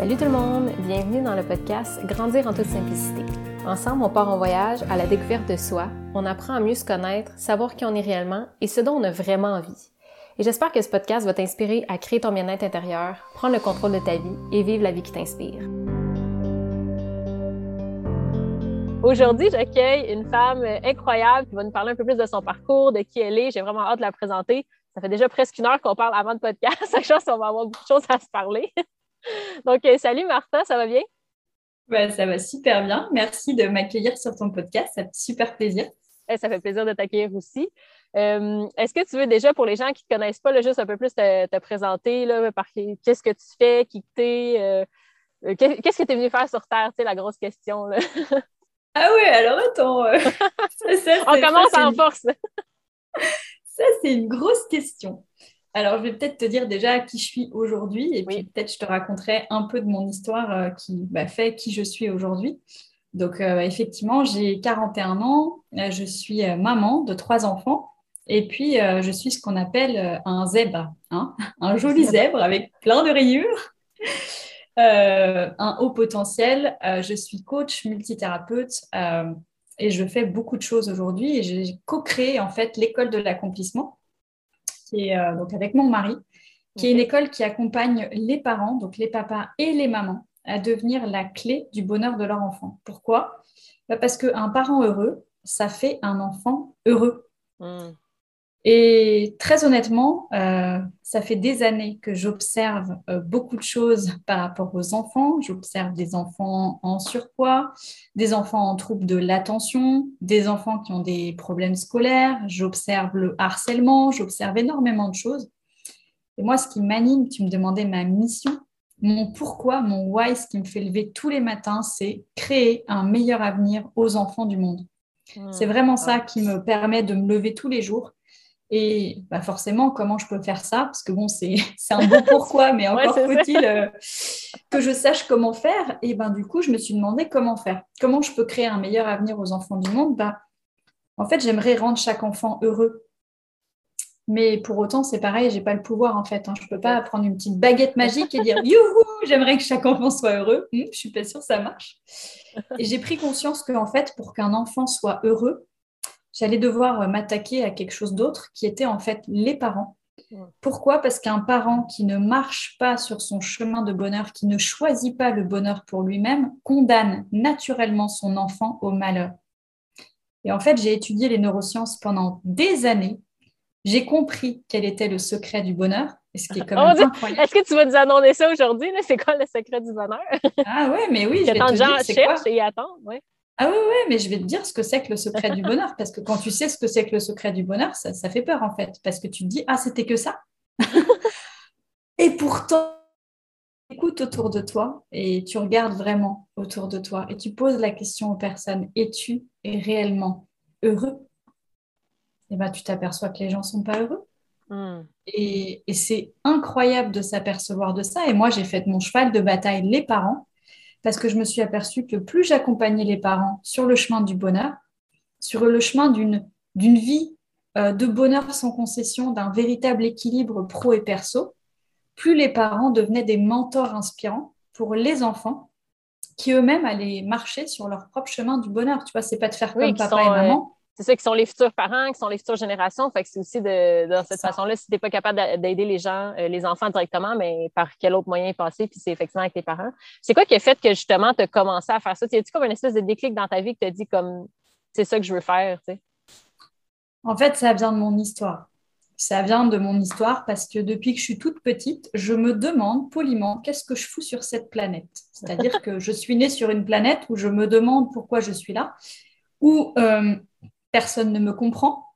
Salut tout le monde, bienvenue dans le podcast Grandir en toute simplicité. Ensemble, on part en voyage à la découverte de soi, on apprend à mieux se connaître, savoir qui on est réellement et ce dont on a vraiment envie. Et j'espère que ce podcast va t'inspirer à créer ton bien-être intérieur, prendre le contrôle de ta vie et vivre la vie qui t'inspire. Aujourd'hui, j'accueille une femme incroyable qui va nous parler un peu plus de son parcours, de qui elle est. J'ai vraiment hâte de la présenter. Ça fait déjà presque une heure qu'on parle avant le podcast. Je pense qu'on va avoir beaucoup de choses à se parler. Donc, euh, salut Martha, ça va bien? Ben, ça va super bien. Merci de m'accueillir sur ton podcast. Ça fait super plaisir. Eh, ça fait plaisir de t'accueillir aussi. Euh, est-ce que tu veux déjà, pour les gens qui ne te connaissent pas, juste un peu plus te, présenter, là, par qu'est-ce que tu fais, qui t'es, euh, qu'est-ce que tu es venu faire sur Terre, la grosse question. Là? ah oui, alors attends. On commence en force. ça, c'est une grosse question. Alors, je vais peut-être te dire déjà qui je suis aujourd'hui et puis peut-être je te raconterai un peu de mon histoire euh, qui bah, fait qui je suis aujourd'hui. Donc, euh, effectivement, j'ai 41 ans, euh, je suis maman de trois enfants et puis je suis ce qu'on appelle un zèbre, hein un joli zèbre avec plein de rayures. un haut potentiel. je suis coach multithérapeute et je fais beaucoup de choses aujourd'hui. Et j'ai co-créé en fait l'école de l'accomplissement qui est euh, donc avec mon mari, qui est une école qui accompagne les parents, donc les papas et les mamans, à devenir la clé du bonheur de leur enfant. Pourquoi? Bah, Parce qu'un parent heureux, ça fait un enfant heureux. Hmm. Et très honnêtement, euh, ça fait des années que j'observe euh, beaucoup de choses par rapport aux enfants. J'observe des enfants en surpoids, des enfants en trouble de l'attention, des enfants qui ont des problèmes scolaires. J'observe le harcèlement, j'observe énormément de choses. Et moi, ce qui m'anime, tu me demandais ma mission, mon pourquoi, mon why, ce qui me fait lever tous les matins, c'est créer un meilleur avenir aux enfants du monde. Hmm. C'est vraiment ça ah. qui me permet de me lever tous les jours et bah forcément, comment je peux faire ça? Parce que bon, c'est un bon pourquoi, mais encore faut-il euh, que je sache comment faire. Et ben du coup, je me suis demandé comment faire. Comment je peux créer un meilleur avenir aux enfants du monde? Bah, En fait, j'aimerais rendre chaque enfant heureux. Mais pour autant, c'est pareil, j'ai pas le pouvoir en fait. Hein. Je peux pas prendre une petite baguette magique et dire youhou, j'aimerais que chaque enfant soit heureux. Je hum, je suis pas sûre que ça marche. Et j'ai pris conscience qu'en fait, pour qu'un enfant soit heureux, j'allais devoir euh, m'attaquer à quelque chose d'autre qui était en fait les parents. Pourquoi? Parce qu'un parent qui ne marche pas sur son chemin de bonheur, qui ne choisit pas le bonheur pour lui-même, condamne naturellement son enfant au malheur. Et en fait, j'ai étudié les neurosciences pendant des années. J'ai compris quel était le secret du bonheur. ce qui est quand même incroyable. Est-ce que tu vas nous annoncer ça aujourd'hui? C'est quoi le secret du bonheur? ah ouais, mais oui, je vais te dire, c'est et attends. Ouais. Ah oui, oui, mais je vais te dire ce que c'est que le secret du bonheur, parce que quand tu sais ce que c'est que le secret du bonheur, ça, fait peur en fait, parce que tu te dis, ah, c'était que ça. et pourtant, écoute autour de toi et tu regardes vraiment autour de toi et tu poses la question aux personnes, es-tu réellement heureux? Et eh bien, tu t'aperçois que les gens ne sont pas heureux. Hmm. Et, et c'est incroyable de s'apercevoir de ça. Et moi, j'ai fait mon cheval de bataille les parents parce que je me suis aperçue que plus j'accompagnais les parents sur le chemin du bonheur, sur le chemin d'une vie euh, de bonheur sans concession, d'un véritable équilibre pro et perso, plus les parents devenaient des mentors inspirants pour les enfants qui eux-mêmes allaient marcher sur leur propre chemin du bonheur. Tu vois, c'est pas de faire comme papa et euh, maman c'est ça qui sont les futurs parents, qui sont les futures générations. Fait que c'est aussi de, cette façon-là, si tu n'es pas capable d'aider les gens, euh, les enfants directement, mais par quel autre moyen passer, puis c'est effectivement avec tes parents. C'est quoi qui a fait que justement tu as commencé à faire ça? Tu as-tu comme une espèce de déclic dans ta vie que tu as dit comme c'est ça que je veux faire? En fait, ça vient de mon histoire. Ça vient de mon histoire parce que depuis que je suis toute petite, je me demande poliment qu'est-ce que je fous sur cette planète? C'est-à-dire que je suis née sur une planète où je me demande pourquoi je suis là, où euh, personne ne me comprend,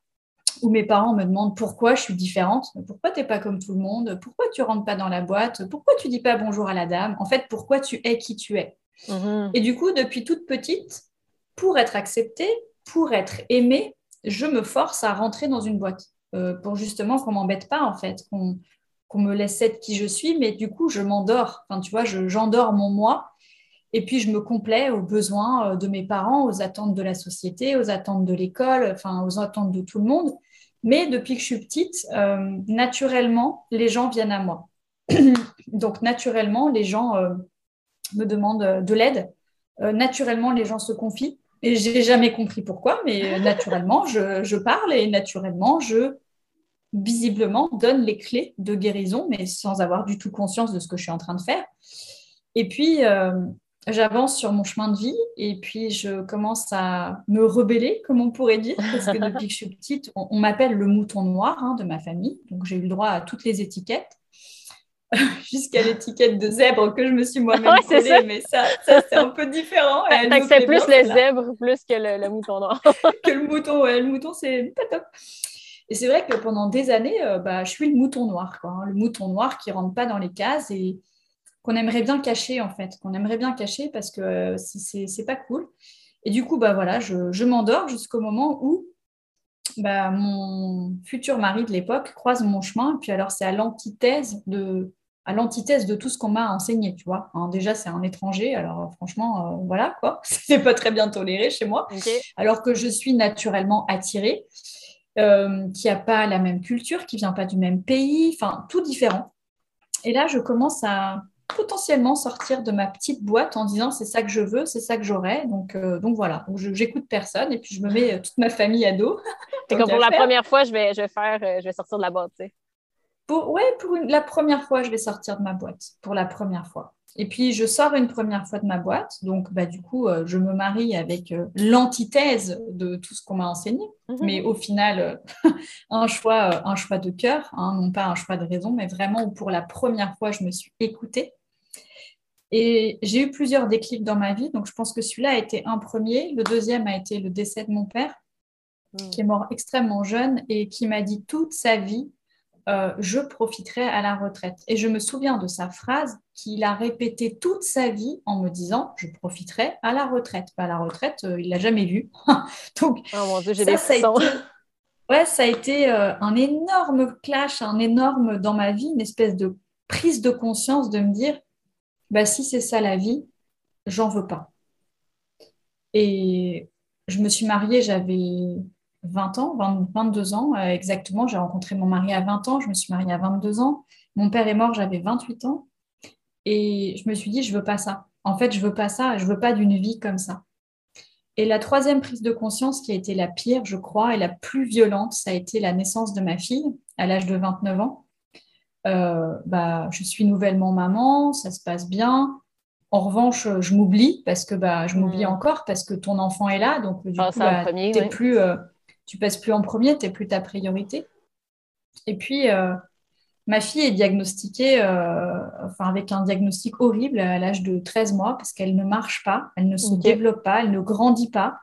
où mes parents me demandent pourquoi je suis différente, pourquoi tu n'es pas comme tout le monde, pourquoi tu rentres pas dans la boîte, pourquoi tu dis pas bonjour à la dame, en fait, pourquoi tu es qui tu es? Mhm. Et du coup, depuis toute petite, pour être acceptée, pour être aimée, je me force à rentrer dans une boîte euh, pour justement qu'on m'embête pas, en fait, qu'on me laisse être qui je suis, mais du coup, je m'endors. Enfin, tu vois, j'endors mon moi et puis, je me complais aux besoins euh, de mes parents, aux attentes de la société, aux attentes de l'école, enfin, aux attentes de tout le monde. Mais depuis que je suis petite, euh, naturellement, les gens viennent à moi. Donc, naturellement, les gens euh, me demandent de l'aide. naturellement, les gens se confient. Et j'ai jamais compris pourquoi, mais naturellement, je, parle et naturellement, je visiblement donne les clés de guérison, mais sans avoir du tout conscience de ce que je suis en train de faire. Et puis, j'avance sur mon chemin de vie et puis je commence à me rebeller, comme on pourrait dire, parce que depuis que je suis petite, on, m'appelle le mouton noir hein, de ma famille, donc j'ai eu le droit à toutes les étiquettes, jusqu'à l'étiquette de zèbre que je me suis moi-même collée, mais ça, c'est un peu différent. c'est plus les zèbres plus que le, mouton noir. que le mouton, ouais, le mouton c'est pas top. Et c'est vrai que pendant des années, euh, bah, je suis le mouton noir, quoi, hein, le mouton noir qui rentre pas dans les cases et qu'on aimerait bien cacher en fait, qu'on aimerait bien cacher parce que euh, c'est pas cool. Et du coup, bah voilà, je, m'endors jusqu'au moment où bah, mon futur mari de l'époque croise mon chemin. Et puis alors, c'est à l'antithèse de à l'antithèse de tout ce qu'on m'a enseigné, tu vois. Hein, déjà, c'est un étranger, alors franchement, euh, voilà, quoi. C'est pas très bien toléré chez moi. Alors que je suis naturellement attirée, euh, qui n'a pas la même culture, qui vient pas du même pays, enfin, tout différent. Et là, je commence à, potentiellement sortir de ma petite boîte en disant c'est ça que je veux, c'est ça que j'aurai. Donc, euh, donc voilà, donc j'écoute personne et puis je me mets euh, toute ma famille à dos. Et comme pour la première fois, je vais, je vais faire, euh, je vais sortir de la boîte, tu sais. Pour, ouais, pour la première fois, je vais sortir de ma boîte. Pour la première fois. Et puis, je sors une première fois de ma boîte. Donc, bah, du coup, euh, je me marie avec euh, l'antithèse de tout ce qu'on m'a enseigné. Mhm. Mais au final, euh, un, choix, un choix de cœur, hein, non pas un choix de raison, mais vraiment où pour la première fois, je me suis écoutée. Et j'ai eu plusieurs déclics dans ma vie. Donc, je pense que celui-là a été un premier. Le deuxième a été le décès de mon père, mhm. qui est mort extrêmement jeune et qui m'a dit toute sa vie euh, je profiterai à la retraite. Et je me souviens de sa phrase qu'il a répétée toute sa vie en me disant je profiterai à la retraite. Bah, la retraite, euh, il l'a jamais vue. Donc, oh j'ai ça, a été, ouais, ça a été euh, un énorme clash, un énorme dans ma vie, une espèce de prise de conscience de me dire bah, si c'est ça la vie, j'en veux pas. Et je me suis mariée, j'avais 20 ans, 22 ans euh, exactement. J'ai rencontré mon mari à 20 ans, je me suis mariée à 22 ans. Mon père est mort, j'avais 28 ans. Et je me suis dit, je veux pas ça. En fait, je veux pas ça, je veux pas d'une vie comme ça. Et la troisième prise de conscience qui a été la pire, je crois, et la plus violente, ça a été la naissance de ma fille à l'âge de 29 ans. Euh, bah, je suis nouvellement maman, ça se passe bien. En revanche, je m'oublie parce que bah, je m'oublie mmh. encore parce que ton enfant est là, donc du ah, coup, bah, tu plus, euh, tu passes plus en premier, tu n'es plus ta priorité. Et puis, euh, ma fille est diagnostiquée euh, enfin, avec un diagnostic horrible à l'âge de 13 mois parce qu'elle ne marche pas, elle ne se développe pas, elle ne grandit pas,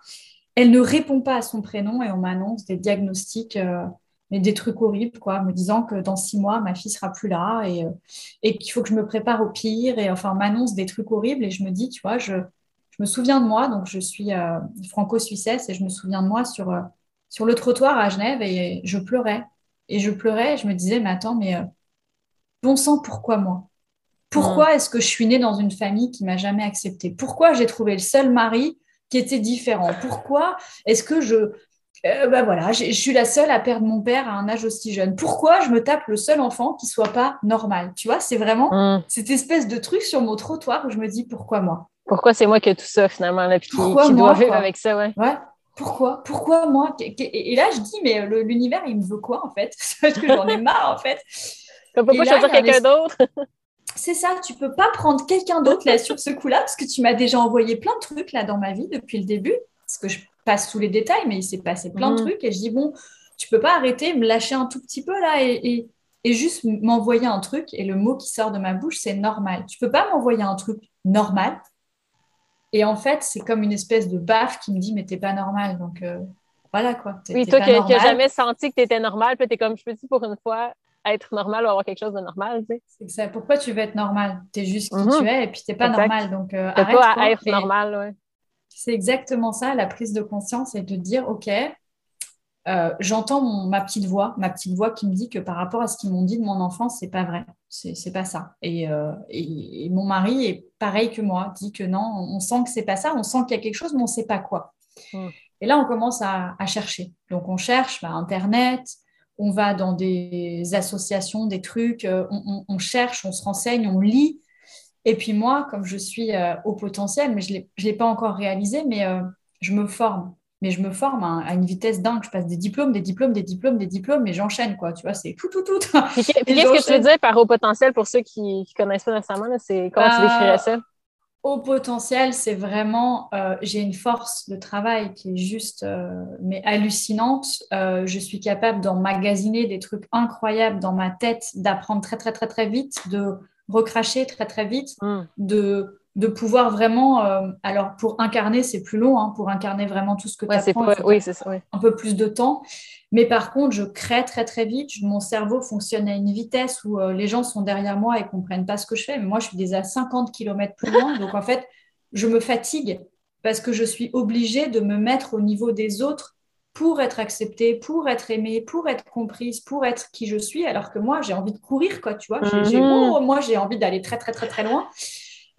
elle ne répond pas à son prénom et on m'annonce des diagnostics. Euh, mais des trucs horribles, quoi, me disant que dans six mois, ma fille sera plus là et, et qu'il faut que je me prépare au pire. Et enfin, on m'annonce des trucs horribles et je me dis, tu vois, je, je me souviens de moi, donc je suis franco-suissesse et je me souviens de moi sur sur le trottoir à Genève et je pleurais. Et je pleurais et je me disais, mais attends, mais euh, bon sang, pourquoi moi? Pourquoi est-ce que je suis née dans une famille qui m'a jamais acceptée? Pourquoi j'ai trouvé le seul mari qui était différent? Pourquoi est-ce que je... Euh, bah voilà, je suis la seule à perdre mon père à un âge aussi jeune? Pourquoi je me tape le seul enfant qui soit pas normal? Tu vois, c'est vraiment mmh. cette espèce de truc sur mon trottoir où je me dis pourquoi moi? Pourquoi c'est moi qui ai tout ça finalement, là, puis qui, doit vivre avec ça, ouais. Ouais, pourquoi? Pourquoi moi? Et là, je dis, mais l'univers, il me veut quoi en fait? Parce que j'en ai marre en fait. pourquoi choisir quelqu'un d'autre C'est ça, tu peux pas prendre quelqu'un d'autre là sur ce coup-là, parce que tu m'as déjà envoyé plein de trucs là dans ma vie depuis le début, parce que je passe sous les détails, mais il s'est passé plein de mhm. trucs, et je dis, bon, tu peux pas arrêter, me lâcher un tout petit peu là, et, et juste m'envoyer un truc, et le mot qui sort de ma bouche, c'est normal. Tu peux pas m'envoyer un truc normal, et en fait, c'est comme une espèce de baffe qui me dit, mais t'es pas normal. Donc euh, voilà quoi. oui, toi qui n'as jamais senti que tu étais normal, puis tu es comme, je peux dire pour une fois être normal ou avoir quelque chose de normal. Tu sais. ça. Pourquoi tu veux être normal? Tu es juste qui mhm. tu es et puis tu n'es pas normal. Donc euh, arrête. pas à être normal, ouais. C'est exactement ça, la prise de conscience et de dire, OK, euh, j'entends ma petite voix, ma petite voix qui me dit que par rapport à ce qu'ils m'ont dit de mon enfance, c'est pas vrai, c'est pas ça. Euh, et, mon mari est pareil que moi, dit que non, on sent que c'est pas ça, on sent qu'il y a quelque chose, mais on sait pas quoi. Et là, on commence à, chercher. Donc, on cherche bah, Internet, on va dans des associations, des trucs, euh, on, cherche, on se renseigne, on lit. Et puis moi, comme je suis euh, au potentiel, mais je ne l'ai pas encore réalisé, mais je me forme. Mais je me forme à, une vitesse dingue. Je passe des diplômes, des diplômes, des diplômes, des diplômes, et j'enchaîne, quoi. Tu vois, c'est tout, tout, tout. Qu'est-ce que tu veux dire par haut potentiel pour ceux qui ne connaissent pas récemment? C'est, comment tu décrirais ça? Au potentiel, c'est vraiment, euh, j'ai une force de travail qui est juste, euh, mais hallucinante. Euh, je suis capable d'emmagasiner des trucs incroyables dans ma tête, d'apprendre très, très, très, très vite, de recracher très, très vite, mm. de, de pouvoir vraiment, alors pour incarner, c'est plus long, hein, pour incarner vraiment tout ce que tu apprends, oui, c'est ça, un peu plus de temps. Mais par contre, je crée très très vite. Mon cerveau fonctionne à une vitesse où euh, les gens sont derrière moi et comprennent pas ce que je fais. Mais moi, je suis déjà à 50 km plus loin. Donc en fait, je me fatigue parce que je suis obligée de me mettre au niveau des autres pour être acceptée, pour être aimée, pour être comprise, pour être qui je suis. Alors que moi, j'ai envie de courir, quoi, tu vois. Mhm. Oh, moi, j'ai envie d'aller très très très très loin.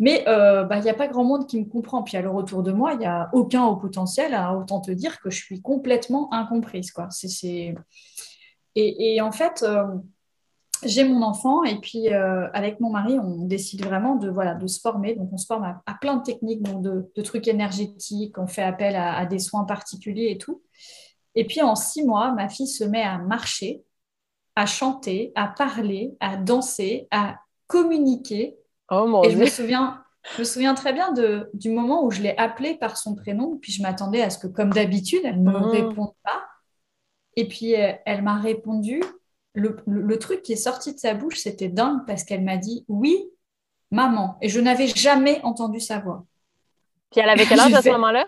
Mais euh, bah, il n'y a pas grand monde qui me comprend. Puis à le retour de moi, il n'y a aucun au potentiel. Hein. autant te dire que je suis complètement incomprise. Quoi. Et, en fait, euh, j'ai mon enfant et puis euh, avec mon mari, on décide vraiment de, voilà, de se former. Donc on se forme à, plein de techniques, de, trucs énergétiques, on fait appel à, des soins particuliers et tout. Et puis en six mois, ma fille se met à marcher, à chanter, à parler, à danser, à communiquer Oh, et je me souviens, je me souviens très bien de, du moment où je l'ai appelée par son prénom, puis je m'attendais à ce que, comme d'habitude, elle ne me mmh. réponde pas. Et puis, euh, elle, m'a répondu. Le, truc qui est sorti de sa bouche, c'était dingue parce qu'elle m'a dit oui, maman. Et je n'avais jamais entendu sa voix. Puis elle avait quel âge à ce moment-là?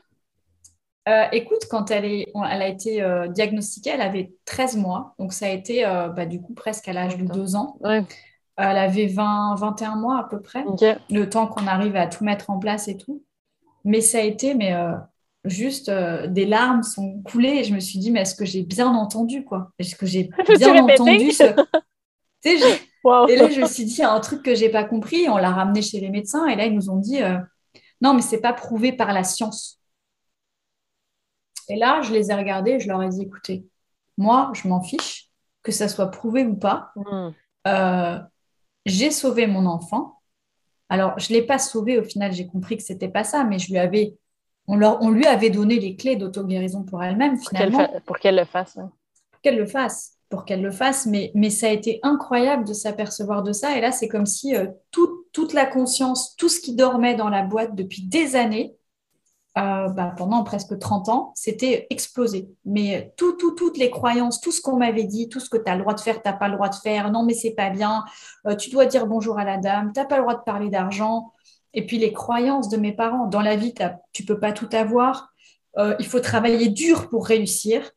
Euh, écoute, quand elle, est, elle a été euh, diagnostiquée, elle avait 13 mois. Donc, ça a été bah, du coup presque à l'âge de 2 ans. Ouais. Elle avait 20, 21 mois à peu près, le temps qu'on arrive à tout mettre en place et tout. Mais ça a été, mais euh, juste euh, des larmes sont coulées et je me suis dit, mais est-ce que j'ai bien entendu quoi? Est-ce que j'ai bien entendu ce... Et là, je me suis dit, il y a un truc que j'ai pas compris. On l'a ramené chez les médecins et là, ils nous ont dit, euh, non, mais c'est pas prouvé par la science. Et là, je les ai regardés et je leur ai dit, écoutez, moi, je m'en fiche, que ça soit prouvé ou pas. Hmm j'ai sauvé mon enfant. Alors, je ne l'ai pas sauvé, au final, j'ai compris que ce n'était pas ça, mais je lui avais, on, leur, on lui avait donné les clés d'auto-guérison pour elle-même, finalement. Pour qu'elle le fasse. Pour qu'elle le fasse, pour qu'elle le fasse. Mais, mais ça a été incroyable de s'apercevoir de ça. Et là, c'est comme si euh, toute la conscience, tout ce qui dormait dans la boîte depuis des années, euh, bah, pendant presque 30 ans, c'était explosé. Mais tout, tout, toutes les croyances, tout ce qu'on m'avait dit, tout ce que tu as le droit de faire, tu n'as pas le droit de faire, non mais c'est pas bien, euh, tu dois dire bonjour à la dame, tu n'as pas le droit de parler d'argent. Et puis les croyances de mes parents, dans la vie, tu peux pas tout avoir, euh, il faut travailler dur pour réussir.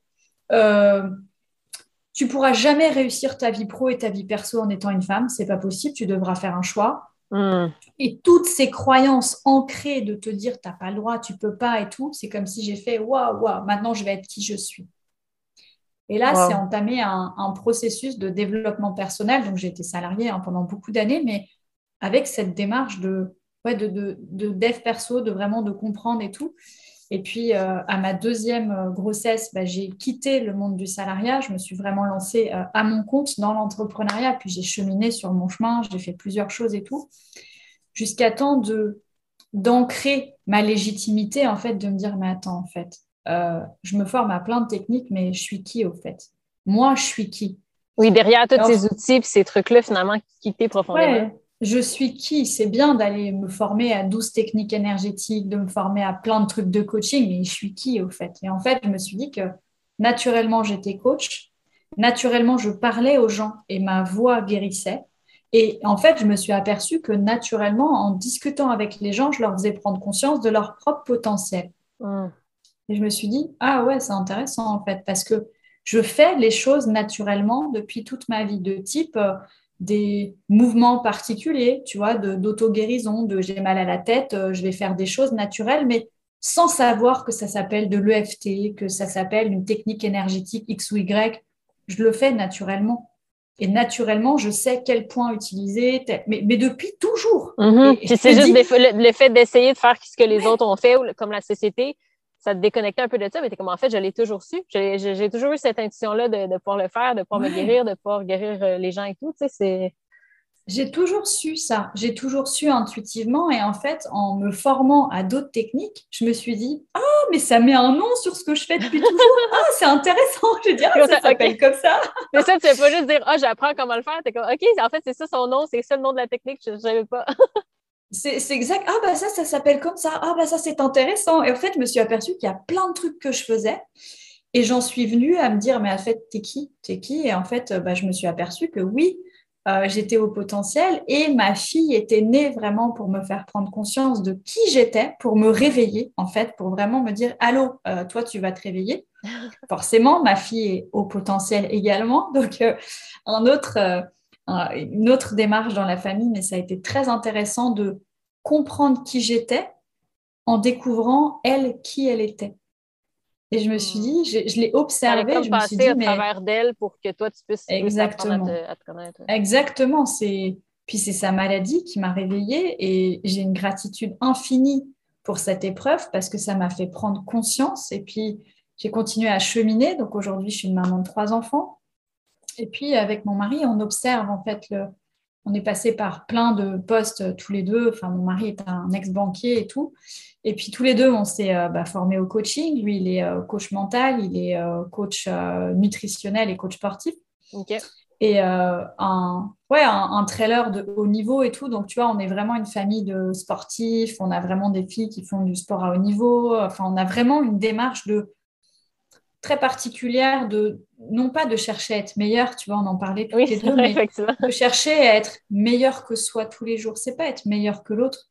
tu pourras jamais réussir ta vie pro et ta vie perso en étant une femme, c'est pas possible, tu devras faire un choix. Hmm. Et toutes ces croyances ancrées de te dire t'as pas le droit, tu peux pas et tout, c'est comme si j'ai fait waouh, waouh, maintenant je vais être qui je suis. Et là, c'est entamé un, processus de développement personnel. Donc, j'ai été salariée hein, pendant beaucoup d'années, mais avec cette démarche de, ouais, de, de, de, dev perso, de vraiment de comprendre et tout. Et puis, euh, à ma deuxième euh, grossesse, bah, j'ai quitté le monde du salariat. Je me suis vraiment lancée euh, à mon compte dans l'entrepreneuriat. Puis, j'ai cheminé sur mon chemin. J'ai fait plusieurs choses et tout. Jusqu'à temps de, d'ancrer ma légitimité, en fait, de me dire, mais attends, en fait, je me forme à plein de techniques, mais je suis qui, au fait? Moi, je suis qui? Oui, derrière tous ces outils et ces trucs-là, finalement, qui t'es profondément je suis qui? C'est bien d'aller me former à 12 techniques énergétiques, de me former à plein de trucs de coaching, mais je suis qui au fait? Et en fait, je me suis dit que naturellement, j'étais coach, naturellement, je parlais aux gens et ma voix guérissait. Et en fait, je me suis aperçue que naturellement, en discutant avec les gens, je leur faisais prendre conscience de leur propre potentiel. Mmh. Et je me suis dit, ah ouais, c'est intéressant en fait, parce que je fais les choses naturellement depuis toute ma vie, de type, euh, des mouvements particuliers, tu vois, d'auto-guérison, de, j'ai mal à la tête, euh, je vais faire des choses naturelles, mais sans savoir que ça s'appelle de l'EFT, que ça s'appelle une technique énergétique X ou Y. Je le fais naturellement. Et naturellement, je sais quel point utiliser, mais, depuis toujours. Mm-hmm. c'est juste le, fait d'essayer de faire ce que les autres ont fait, comme la société, ça te déconnectait un peu de ça, mais tu comme en fait, je l'ai toujours su. J'ai toujours eu cette intuition-là de, pouvoir le faire, de pouvoir me guérir, de pouvoir guérir euh, les gens et tout. Tu sais, J'ai toujours su ça, j'ai toujours su intuitivement et en fait, en me formant à d'autres techniques, je me suis dit, ah, mais ça met un nom sur ce que je fais depuis toujours. Ah, c'est intéressant, je veux dire, ça s'appelle comme ça. Mais ça, tu ne pas juste dire, ah, j'apprends comment le faire. Tu es comme, OK, en fait, c'est ça son nom, c'est ça le nom de la technique, je ne savais pas. C'est exact. Ah, bah ça, ça s'appelle comme ça. Ah, bah ça, c'est intéressant. Et en fait, je me suis aperçue qu'il y a plein de trucs que je faisais. Et j'en suis venue à me dire, mais en fait, t'es qui? T'es qui? Et en fait, bah, je me suis aperçue que oui, euh, j'étais au potentiel et ma fille était née vraiment pour me faire prendre conscience de qui j'étais, pour me réveiller en fait, pour vraiment me dire allô, euh, toi tu vas te réveiller. Forcément, ma fille est au potentiel également, donc euh, un autre, une autre démarche dans la famille, mais ça a été très intéressant de comprendre qui j'étais en découvrant elle qui elle était. Et je me suis dit, je, je l'ai observé. je me suis dit, à travers d'elle pour que toi, tu puisses Exactement. À te, connaître. Exactement. C'est... Puis c'est sa maladie qui m'a réveillée et j'ai une gratitude infinie pour cette épreuve parce que ça m'a fait prendre conscience. Et puis, j'ai continué à cheminer. Donc aujourd'hui, je suis une maman de trois enfants. Et puis, avec mon mari, on observe en fait le, on est passé par plein de postes tous les deux. Enfin, mon mari est un ex-banquier et tout. Et puis tous les deux, on s'est euh, bah, formés au coaching. Lui, il est euh, coach mental, il est euh, coach nutritionnel et coach sportif. Et un, ouais, un, trailer de haut niveau et tout. Donc, tu vois, on est vraiment une famille de sportifs. On a vraiment des filles qui font du sport à haut niveau. Enfin, on a vraiment une démarche de très particulière de non pas de chercher à être meilleur, tu vois, on en parlait tous les deux, mais de chercher à être meilleur que soi tous les jours. C'est pas être meilleur que l'autre,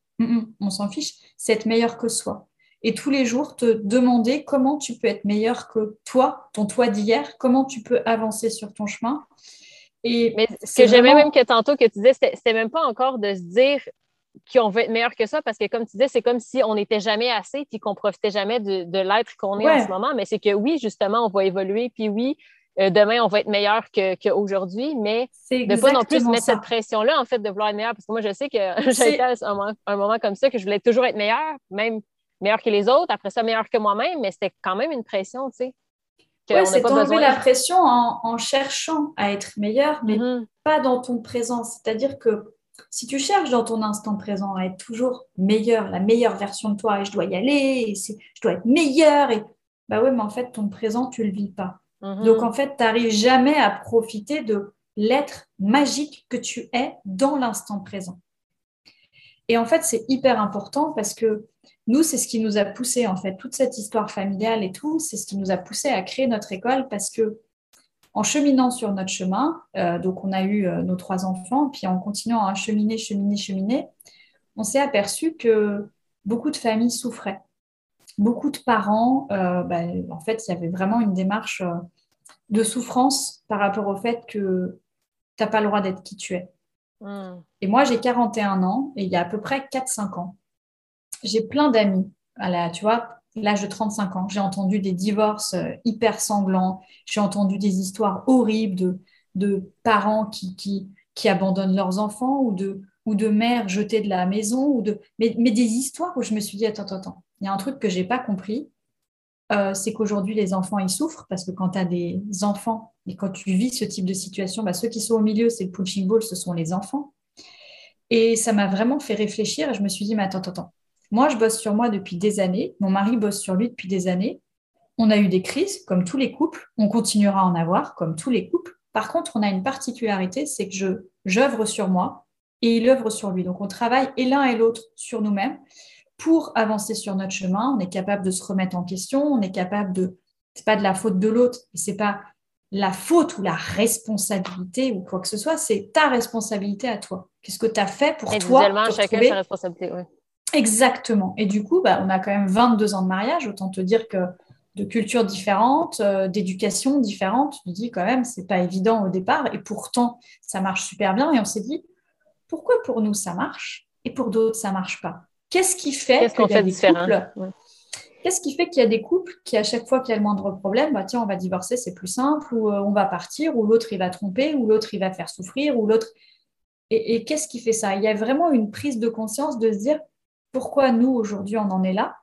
on s'en fiche, c'est être meilleur que soi. Et tous les jours, te demander comment tu peux être meilleur que toi, ton toi d'hier, comment tu peux avancer sur ton chemin. Et mais ce que j'aimais même que tantôt que tu disais, c'était même pas encore de se dire qu'on veut être meilleur que ça parce que, comme tu disais, c'est comme si on n'était jamais assez puis qu'on profitait jamais de, l'être qu'on est en ce moment. Mais c'est que oui, justement, on va évoluer. Puis oui, euh, demain, on va être meilleur qu'aujourd'hui, mais de ne pas non plus mettre cette pression-là, en fait, de vouloir être meilleur? Parce que moi, je sais que j'ai été à un moment, comme ça que je voulais toujours être meilleur, même meilleur que les autres, après ça, meilleur que moi-même, mais c'était quand même une pression, tu sais. Oui, c'est enlever la pression en, cherchant à être meilleur, mais mm-hmm. pas dans ton présent. C'est-à-dire que si tu cherches dans ton instant présent à être toujours meilleur, la meilleure version de toi, et je dois y aller, et je dois être meilleur, et bah oui, mais en fait, ton présent, tu ne le vis pas. Mhm. Donc en fait, tu n'arrives jamais à profiter de l'être magique que tu es dans l'instant présent. Et en fait, c'est hyper important parce que nous, c'est ce qui nous a poussé, en fait, toute cette histoire familiale et tout, c'est ce qui nous a poussé à créer notre école parce que en cheminant sur notre chemin, euh, donc on a eu euh, nos trois enfants, puis en continuant à cheminer, cheminer, cheminer, on s'est aperçu que beaucoup de familles souffraient. Beaucoup de parents, euh, bah, en fait, il y avait vraiment une démarche de souffrance par rapport au fait que tu n'as pas le droit d'être qui tu es. Hmm. Et moi, j'ai 41 ans et il y a à peu près 4-5 ans, j'ai plein d'amis. Tu vois, l'âge de 35 ans, j'ai entendu des divorces euh, hyper sanglants, j'ai entendu des histoires horribles de, de parents qui, qui, qui, abandonnent leurs enfants ou de, ou de mères jetées de la maison, ou de... Mais, mais, des histoires où je me suis dit, attends, attends, attends, il y a un truc que je n'ai pas compris, euh, c'est qu'aujourd'hui, les enfants, ils souffrent parce que quand tu as des enfants et quand tu vis ce type de situation, bah, ceux qui sont au milieu, c'est le punching ball, ce sont les enfants. Et ça m'a vraiment fait réfléchir et je me suis dit, mais attends, attends, attends. Moi, je bosse sur moi depuis des années. Mon mari bosse sur lui depuis des années. On a eu des crises, comme tous les couples. On continuera à en avoir, comme tous les couples. Par contre, on a une particularité, c'est que je j'œuvre sur moi et il œuvre sur lui. Donc, on travaille et l'un et l'autre sur nous-mêmes pour avancer sur notre chemin. On est capable de se remettre en question. On est capable de. C'est pas de la faute de l'autre. C'est pas la faute ou la responsabilité ou quoi que ce soit. C'est ta responsabilité à toi. Qu'est-ce que tu as fait pour toi chacun sa responsabilité. Exactement. Et du coup, bah, on a quand même 22 ans de mariage. Autant te dire que de cultures différentes, euh, d'éducation différente, tu dis quand même, c'est pas évident au départ. Et pourtant, ça marche super bien. Et on s'est dit, pourquoi pour nous ça marche et pour d'autres ça marche pas? Qu'est-ce qui fait qu'il y a des couples Qu'est-ce qui fait qu'il y a des couples qui, à chaque fois qu'il y a le moindre problème, bah tiens, on va divorcer, c'est plus simple, ou euh, on va partir, ou l'autre il va tromper, ou l'autre il va faire souffrir, ou l'autre. et qu'est-ce qui fait ça? Il y a vraiment une prise de conscience de se dire, pourquoi nous, aujourd'hui, on en est là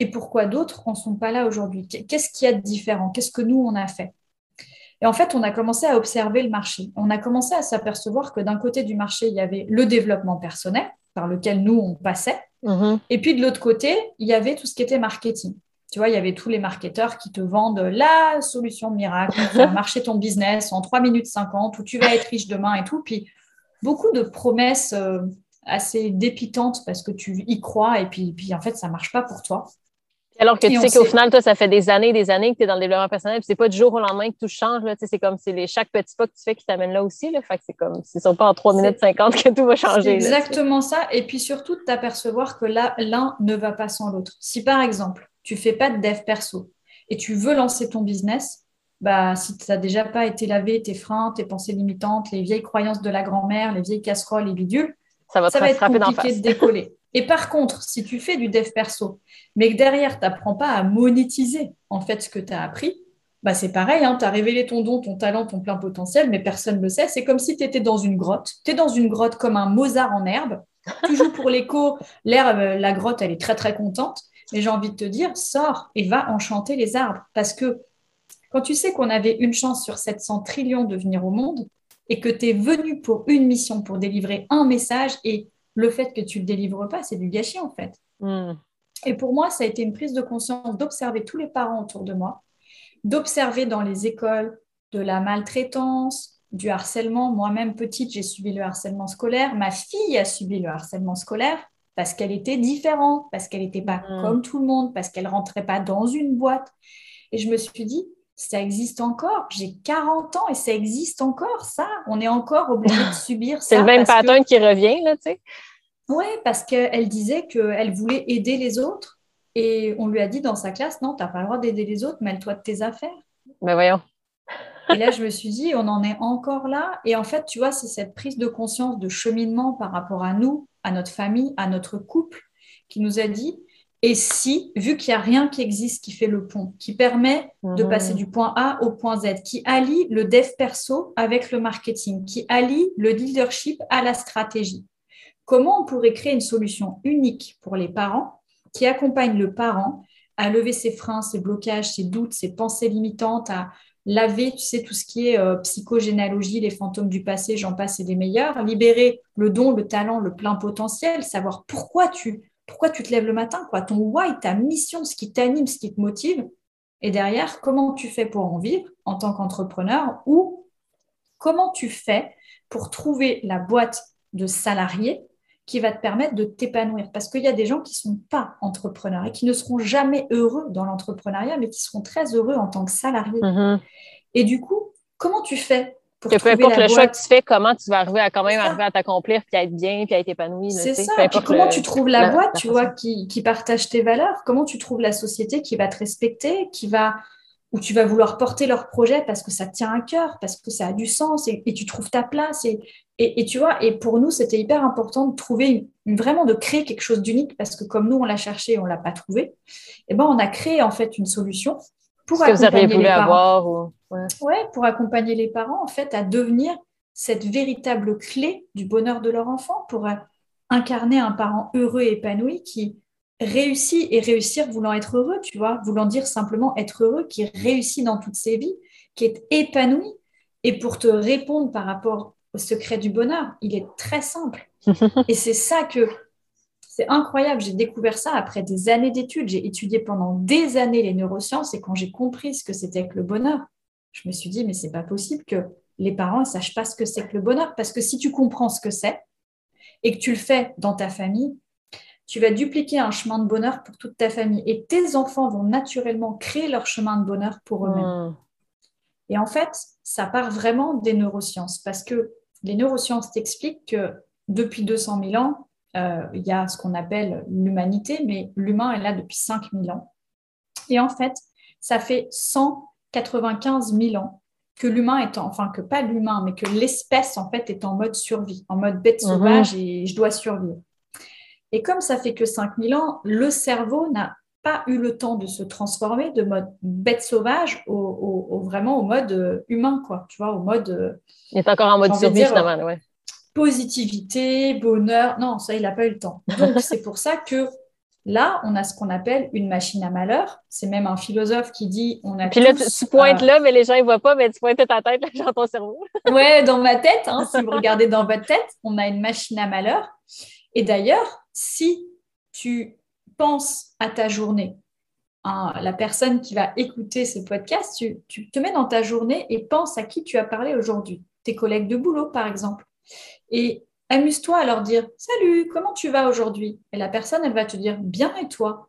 et pourquoi d'autres n'en sont pas là aujourd'hui? Qu'est-ce qu'il y a de différent? Qu'est-ce que nous, on a fait? Et en fait, on a commencé à observer le marché. On a commencé à s'apercevoir que d'un côté du marché, il y avait le développement personnel, par lequel nous, on passait. Mm-hmm. Et puis de l'autre côté, il y avait tout ce qui était marketing. Tu vois, il y avait tous les marketeurs qui te vendent la solution miracle, tu vas marcher ton business en 3 minutes 50, où tu vas être riche demain et tout. Puis beaucoup de promesses euh, assez dépitantes parce que tu y crois et puis, puis en fait, ça ne marche pas pour toi. Alors que tu sais qu'au final, toi, ça fait des années des années que tu es dans le développement personnel, puis c'est pas du jour au lendemain que tout change. C'est comme c'est les chaque petit pas que tu fais qui t'amène là aussi. Là. Fait que c'est comme c'est sont pas en 3 minutes 50 que tout va changer. exactement ça. Et puis surtout de t'apercevoir que là, l'un ne va pas sans l'autre. Si par exemple, tu fais pas de dev perso et tu veux lancer ton business, bah, si tu n'as déjà pas été lavé tes freins, tes pensées limitantes, les vieilles croyances de la grand-mère, les vieilles casseroles, les bidules, ça va, ça va être compliqué de décoller. Et par contre, si tu fais du dev perso, mais que derrière, tu n'apprends pas à monétiser en fait ce que tu as appris, bah c'est pareil, hein, tu as révélé ton don, ton talent, ton plein potentiel, mais personne ne le sait. C'est comme si tu étais dans une grotte. Tu es dans une grotte comme un Mozart en herbe. Toujours pour l'écho, l'herbe, la grotte, elle est très très contente. Mais j'ai envie de te dire, sors et va enchanter les arbres. Parce que quand tu sais qu'on avait une chance sur 700 trillions de venir au monde et que tu es venu pour une mission, pour délivrer un message et le fait que tu ne le délivres pas, c'est du gâchis en fait. Hmm. Et pour moi, ça a été une prise de conscience d'observer tous les parents autour de moi, d'observer dans les écoles de la maltraitance, du harcèlement. Moi-même, petite, j'ai subi le harcèlement scolaire. Ma fille a subi le harcèlement scolaire parce qu'elle était différente, parce qu'elle n'était pas hmm. comme tout le monde, parce qu'elle rentrait pas dans une boîte. Et je me suis dit, ça existe encore. J'ai 40 ans et ça existe encore, ça. On est encore obligé de subir ça. C'est le même pattern qui revient, là, tu sais. Oui, parce qu'elle disait qu'elle voulait aider les autres. Et on lui a dit dans sa classe, non, tu n'as pas le droit d'aider les autres, mêle-toi de tes affaires. Mais ben voyons. et là, je me suis dit, on en est encore là. Et en fait, tu vois, c'est cette prise de conscience de cheminement par rapport à nous, à notre famille, à notre couple, qui nous a dit, et si, vu qu'il n'y a rien qui existe qui fait le pont, qui permet de mhm. passer du point A au point Z, qui allie le dev perso avec le marketing, qui allie le leadership à la stratégie, Comment on pourrait créer une solution unique pour les parents qui accompagne le parent à lever ses freins, ses blocages, ses doutes, ses pensées limitantes, à laver, tu sais, tout ce qui est euh, psychogénéalogie, les fantômes du passé, j'en passe et des meilleurs, libérer le don, le talent, le plein potentiel, savoir pourquoi tu, pourquoi tu te lèves le matin, quoi, ton why, ta mission, ce qui t'anime, ce qui te motive, et derrière, comment tu fais pour en vivre en tant qu'entrepreneur ou comment tu fais pour trouver la boîte de salariés qui va te permettre de t'épanouir? Parce qu'il y a des gens qui ne sont pas entrepreneurs et qui ne seront jamais heureux dans l'entrepreneuriat, mais qui seront très heureux en tant que salariés. Mm-hmm. Et du coup, comment tu fais pour que peu importe le choix que tu fais, comment tu vas arriver à quand même arriver à t'accomplir, puis à être bien, puis à être épanoui. C'est ça. Et puis comment tu trouves la, boîte, tu vois, qui, qui, partage tes valeurs? Comment tu trouves la société qui va te respecter, qui va où tu vas vouloir porter leur projet parce que ça te tient à cœur, parce que ça a du sens et, tu trouves ta place. Et, et, tu vois, et pour nous, c'était hyper important de trouver, vraiment de créer quelque chose d'unique parce que comme nous, on l'a cherché on ne l'a pas trouvé, et eh ben, on a créé en fait une solution pour accompagner les parents. ouais. pour accompagner les parents en fait à devenir cette véritable clé du bonheur de leur enfant, pour euh, incarner un parent heureux et épanoui qui réussit et réussir voulant être heureux, tu vois, voulant dire simplement être heureux, qui réussit dans toutes ses vies, qui est épanoui. Et pour te répondre par rapport au secret du bonheur, il est très simple. et c'est ça que c'est incroyable. J'ai découvert ça après des années d'études. J'ai étudié pendant des années les neurosciences et quand j'ai compris ce que c'était que le bonheur, je me suis dit, mais c'est pas possible que les parents ne sachent pas ce que c'est que le bonheur. Parce que si tu comprends ce que c'est et que tu le fais dans ta famille, tu vas dupliquer un chemin de bonheur pour toute ta famille. Et tes enfants vont naturellement créer leur chemin de bonheur pour eux-mêmes. Hmm. Et en fait, ça part vraiment des neurosciences, parce que les neurosciences t'expliquent que depuis 200 000 ans, euh, il y a ce qu'on appelle l'humanité, mais l'humain est là depuis 5 000 ans. Et en fait, ça fait 195 000 ans que l'humain est en, enfin que pas l'humain, mais que l'espèce en fait est en mode survie, en mode bête mhm. sauvage et je dois survivre. Et comme ça fait que 5000 ans, le cerveau n'a pas eu le temps de se transformer de mode bête sauvage au, vraiment au mode euh, humain, quoi. Tu vois, au mode. Euh, il est encore en mode survie, finalement, ouais. Positivité, bonheur. Non, ça, il n'a pas eu le temps. Donc, c'est pour ça que Là, on a ce qu'on appelle une machine à malheur. C'est même un philosophe qui dit on a Puis là, tu, pointes là, mais les gens ne voient pas, mais tu pointes ta tête là, dans ton cerveau. ouais, dans ma tête. Hein, si vous regardez dans votre tête, on a une machine à malheur. Et d'ailleurs, si tu penses à ta journée, hein, la personne qui va écouter ce podcast, tu, tu te mets dans ta journée et pense à qui tu as parlé aujourd'hui. Tes collègues de boulot, par exemple. Et amuse-toi à leur dire Salut, comment tu vas aujourd'hui? Et la personne, elle va te dire Bien et toi?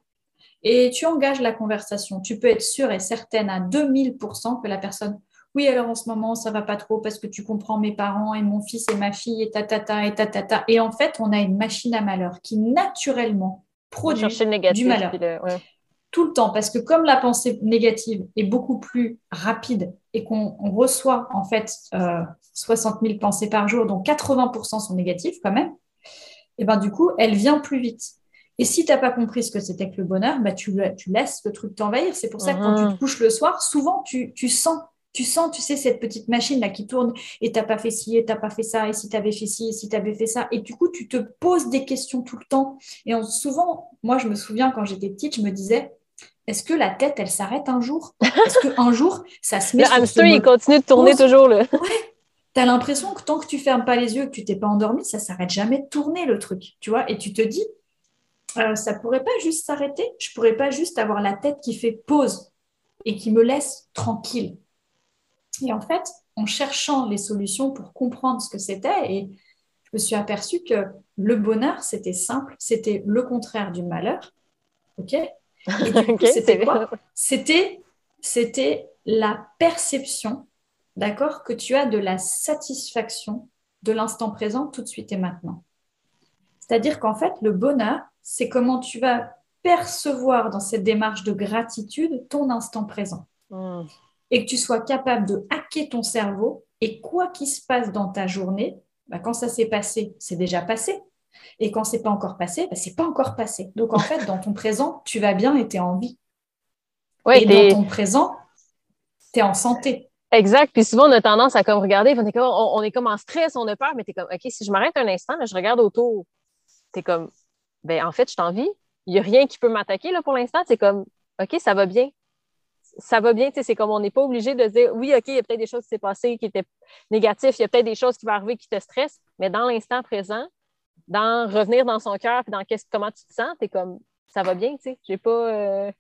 Et tu engages la conversation. Tu peux être sûre et certaine à 2000% que la personne oui, alors en ce moment, ça va pas trop parce que tu comprends mes parents et mon fils et ma fille et ta et ta Et en fait, on a une machine à malheur qui naturellement produit du malheur. Tout le temps, parce que comme la pensée négative est beaucoup plus rapide et qu'on reçoit en fait 60 euh, 000 pensées par jour, dont 80% sont négatives quand même, et ben du coup, elle vient plus vite. Et si tu n'as pas compris ce que c'était que le bonheur, bah, tu, tu laisses le truc t'envahir. C'est pour ça que quand tu te mmh. couches le soir, souvent tu, tu sens tu sens, tu sais, cette petite machine là qui tourne et t'as pas fait ci et t'as pas fait ça et si tu avais fait ci et si tu avais fait ça. Et du coup, tu te poses des questions tout le temps. Et souvent, moi, je me souviens quand j'étais petite, je me disais, est-ce que la tête, elle s'arrête un jour? Est-ce qu'un jour, ça se met Le hamster, il continue de tourner toujours. Le... Ouais. Tu as l'impression que tant que tu fermes pas les yeux, que tu t'es pas endormi, ça s'arrête jamais de tourner le truc, tu vois? Et tu te dis, euh, ça pourrait pas juste s'arrêter? Je pourrais pas juste avoir la tête qui fait pause et qui me laisse tranquille. Et en fait, en cherchant les solutions pour comprendre ce que c'était, et je me suis aperçue que le bonheur, c'était simple, c'était le contraire du malheur. OK? c'était quoi C'était c'était la perception, d'accord, que tu as de la satisfaction de l'instant présent tout de suite et maintenant. C'est-à-dire qu'en fait, le bonheur, c'est comment tu vas percevoir dans cette démarche de gratitude ton instant présent. Hmm. Et que tu sois capable de hacker ton cerveau et quoi qu'il se passe dans ta journée, bah, quand ça s'est passé, c'est déjà passé. Et quand c'est pas encore passé, bah, c'est pas encore passé. Donc en fait, dans ton présent, tu vas bien et tu es en vie. et dans ton présent, tu es en santé. Exact. Puis souvent, on a tendance à comme regarder, on est comme, on, est comme en stress, on a peur, mais tu es comme, OK, si je m'arrête un instant, je regarde autour, tu es comme, ben en fait, je t'en vis. Il n'y a rien qui peut m'attaquer là, pour l'instant. C'est comme, OK, ça va bien. Ça va bien, c'est comme on n'est pas obligé de dire oui, OK, il y a peut-être des choses qui s'est passées qui étaient négatives, il y a peut-être des choses qui vont arriver qui te stressent, mais dans l'instant présent, dans revenir dans son cœur puis dans comment tu te sens, tu es comme ça va bien, tu sais. J'ai pas. Euh...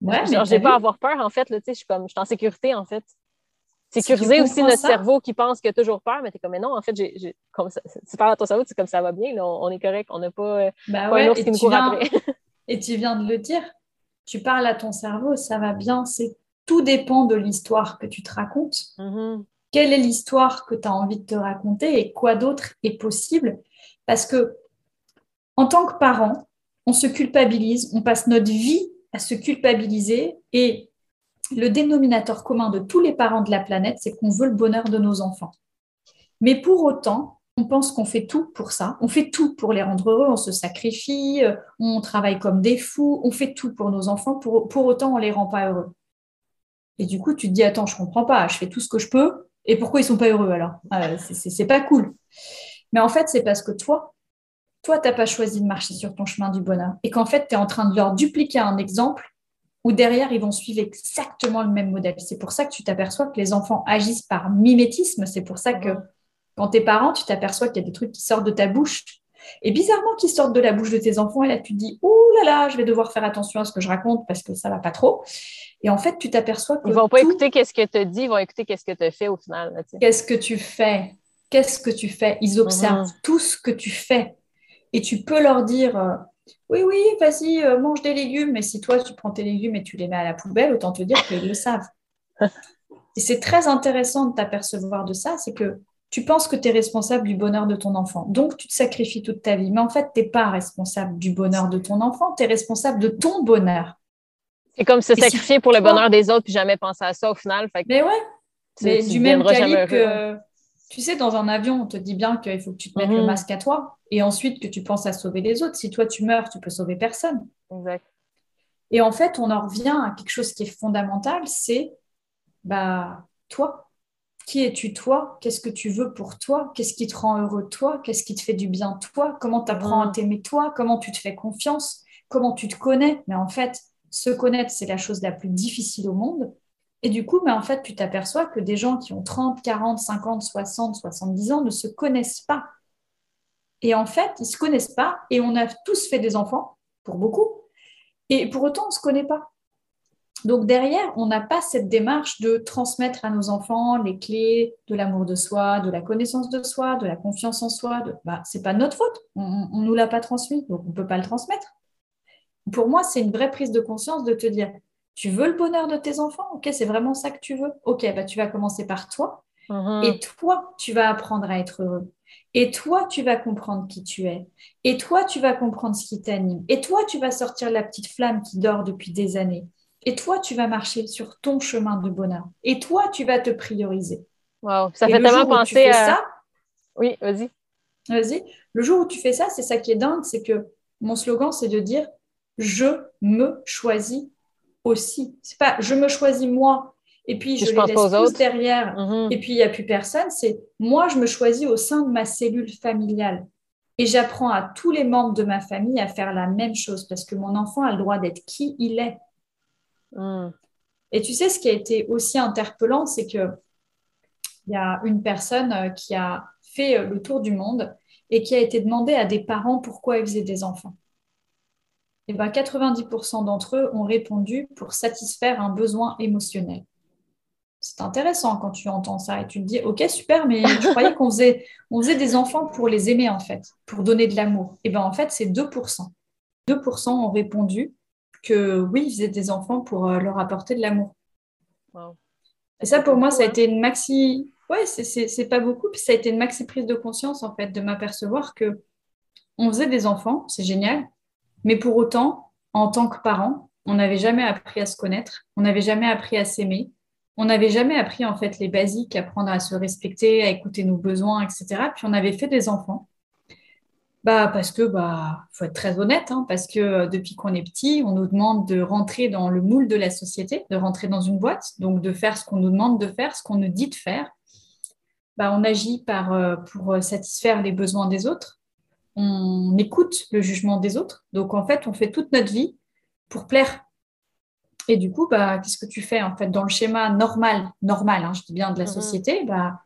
Ouais, j'ai pas à avoir peur, en fait, tu sais, je suis comme je suis en sécurité, en fait. Sécuriser aussi notre cerveau qui pense qu'il a toujours peur, mais tu es comme, mais non, en fait, j'ai, comme ça, tu parles à ton cerveau, c'est comme ça va bien, on, est correct, on n'a pas, euh, bah pas un qui nous court après. et tu viens de le dire, tu parles à ton cerveau, ça va bien, c'est tout dépend de l'histoire que tu te racontes. Mm-hmm. Quelle est l'histoire que tu as envie de te raconter et quoi d'autre est possible parce que en tant que parent, on se culpabilise, on passe notre vie à se culpabiliser et le dénominateur commun de tous les parents de la planète, c'est qu'on veut le bonheur de nos enfants. Mais pour autant, on pense qu'on fait tout pour ça. On fait tout pour les rendre heureux, on se sacrifie, on travaille comme des fous, on fait tout pour nos enfants. Pour, autant, on ne les rend pas heureux. Et du coup, tu te dis, attends, je ne comprends pas, je fais tout ce que je peux. Et pourquoi ils ne sont pas heureux alors? Euh, C'est pas cool. Mais en fait, c'est parce que toi, toi, tu n'as pas choisi de marcher sur ton chemin du bonheur. Et qu'en fait, tu es en train de leur dupliquer un exemple où derrière, ils vont suivre exactement le même modèle. C'est pour ça que tu t'aperçois que les enfants agissent par mimétisme. C'est pour ça que quand tu es parent, tu t'aperçois qu'il y a des trucs qui sortent de ta bouche. Et bizarrement, qui sortent de la bouche de tes enfants. Et là, tu te dis, ouh là là, je vais devoir faire attention à ce que je raconte parce que ça va pas trop. Et en fait, tu t'aperçois que. Ils vont pas écouter qu'est-ce que tu dis, ils vont écouter qu'est-ce que tu fais au final. Qu'est-ce que tu fais? Qu'est-ce que tu fais? Ils observent mhm. tout ce que tu fais. Et tu peux leur dire, euh, oui, oui, vas-y, euh, mange des légumes, mais si toi, tu prends tes légumes et tu les mets à la poubelle, autant te dire qu'ils le savent. Et c'est très intéressant de t'apercevoir de ça, c'est que tu penses que tu es responsable du bonheur de ton enfant. Donc, tu te sacrifies toute ta vie. Mais en fait, tu n'es pas responsable du bonheur de ton enfant, tu es responsable de ton bonheur. C'est comme se sacrifier pour le bonheur des autres, puis jamais penser à ça au final. mais ouais, mais du même calibre que tu sais, dans un avion, on te dit bien qu'il faut que tu te mettes le mhm. masque à toi et ensuite que tu penses à sauver les autres. Si toi, tu meurs, tu peux sauver personne. Exact. Et en fait, on en revient à quelque chose qui est fondamental, c'est bah, toi. Qui es-tu toi? Qu'est-ce que tu veux pour toi? Qu'est-ce qui te rend heureux toi? Qu'est-ce qui te fait du bien toi? Comment tu apprends à mhm. t'aimer toi? Comment tu te fais confiance? Comment tu te connais? Mais en fait, se connaître, c'est la chose la plus difficile au monde. Et du coup, mais en fait, tu t'aperçois que des gens qui ont 30, 40, 50, 60, 70 ans ne se connaissent pas. Et en fait, ils ne se connaissent pas et on a tous fait des enfants, pour beaucoup. Et pour autant, on ne se connaît pas. Donc derrière, on n'a pas cette démarche de transmettre à nos enfants les clés de l'amour de soi, de la connaissance de soi, de la confiance en soi. De... Bah, c'est pas notre faute, on ne nous l'a pas transmis, donc on ne peut pas le transmettre. Pour moi, c'est une vraie prise de conscience de te dire, tu veux le bonheur de tes enfants? Ok, c'est vraiment ça que tu veux? Ok, bah, tu vas commencer par toi. Mhm. Et toi, tu vas apprendre à être heureux. Et toi, tu vas comprendre qui tu es. Et toi, tu vas comprendre ce qui t'anime. Et toi, tu vas sortir la petite flamme qui dort depuis des années. Et toi, tu vas marcher sur ton chemin de bonheur. Et toi, tu vas te prioriser. Wow, ça fait tellement penser à... ça, oui, vas-y. Vas-y. Le jour où tu fais ça, c'est ça qui est dingue, c'est que mon slogan, c'est de dire je me choisis aussi. C'est pas je me choisis moi et puis je, les laisse tous derrière mhm. et puis il n'y a plus personne. C'est moi, je me choisis au sein de ma cellule familiale. Et j'apprends à tous les membres de ma famille à faire la même chose parce que mon enfant a le droit d'être qui il est. Mm. Et tu sais, ce qui a été aussi interpellant, c'est que il y a une personne euh, qui a fait euh, le tour du monde et qui a été demandé à des parents pourquoi ils faisaient des enfants. Et ben 90% d'entre eux ont répondu pour satisfaire un besoin émotionnel. C'est intéressant quand tu entends ça et tu te dis, ok, super, mais je croyais qu'on faisait, on faisait des enfants pour les aimer en fait, pour donner de l'amour. Et ben en fait, c'est 2%. 2% ont répondu que oui, ils faisaient des enfants pour euh, leur apporter de l'amour. Et ça, pour moi, ça a hein. été une maxi. Ouais, c'est pas beaucoup. Puis ça a été une maxi prise de conscience, en fait, de m'apercevoir que on faisait des enfants, c'est génial. Mais pour autant, en tant que parents, on n'avait jamais appris à se connaître, on n'avait jamais appris à s'aimer, on n'avait jamais appris en fait les basiques, apprendre à se respecter, à écouter nos besoins, etc. Puis on avait fait des enfants bah parce que bah faut être très honnête, hein, parce que euh, depuis qu'on est petit, on nous demande de rentrer dans le moule de la société, de rentrer dans une boîte, donc de faire ce qu'on nous demande de faire, ce qu'on nous dit de faire. Bah, on agit euh, pour euh, satisfaire les besoins des autres. On écoute le jugement des autres. Donc en fait, on fait toute notre vie pour plaire. Et du coup, bah, qu'est-ce que tu fais en fait dans le schéma normal, normal, hein, je dis bien de la mm-hmm. société, bah,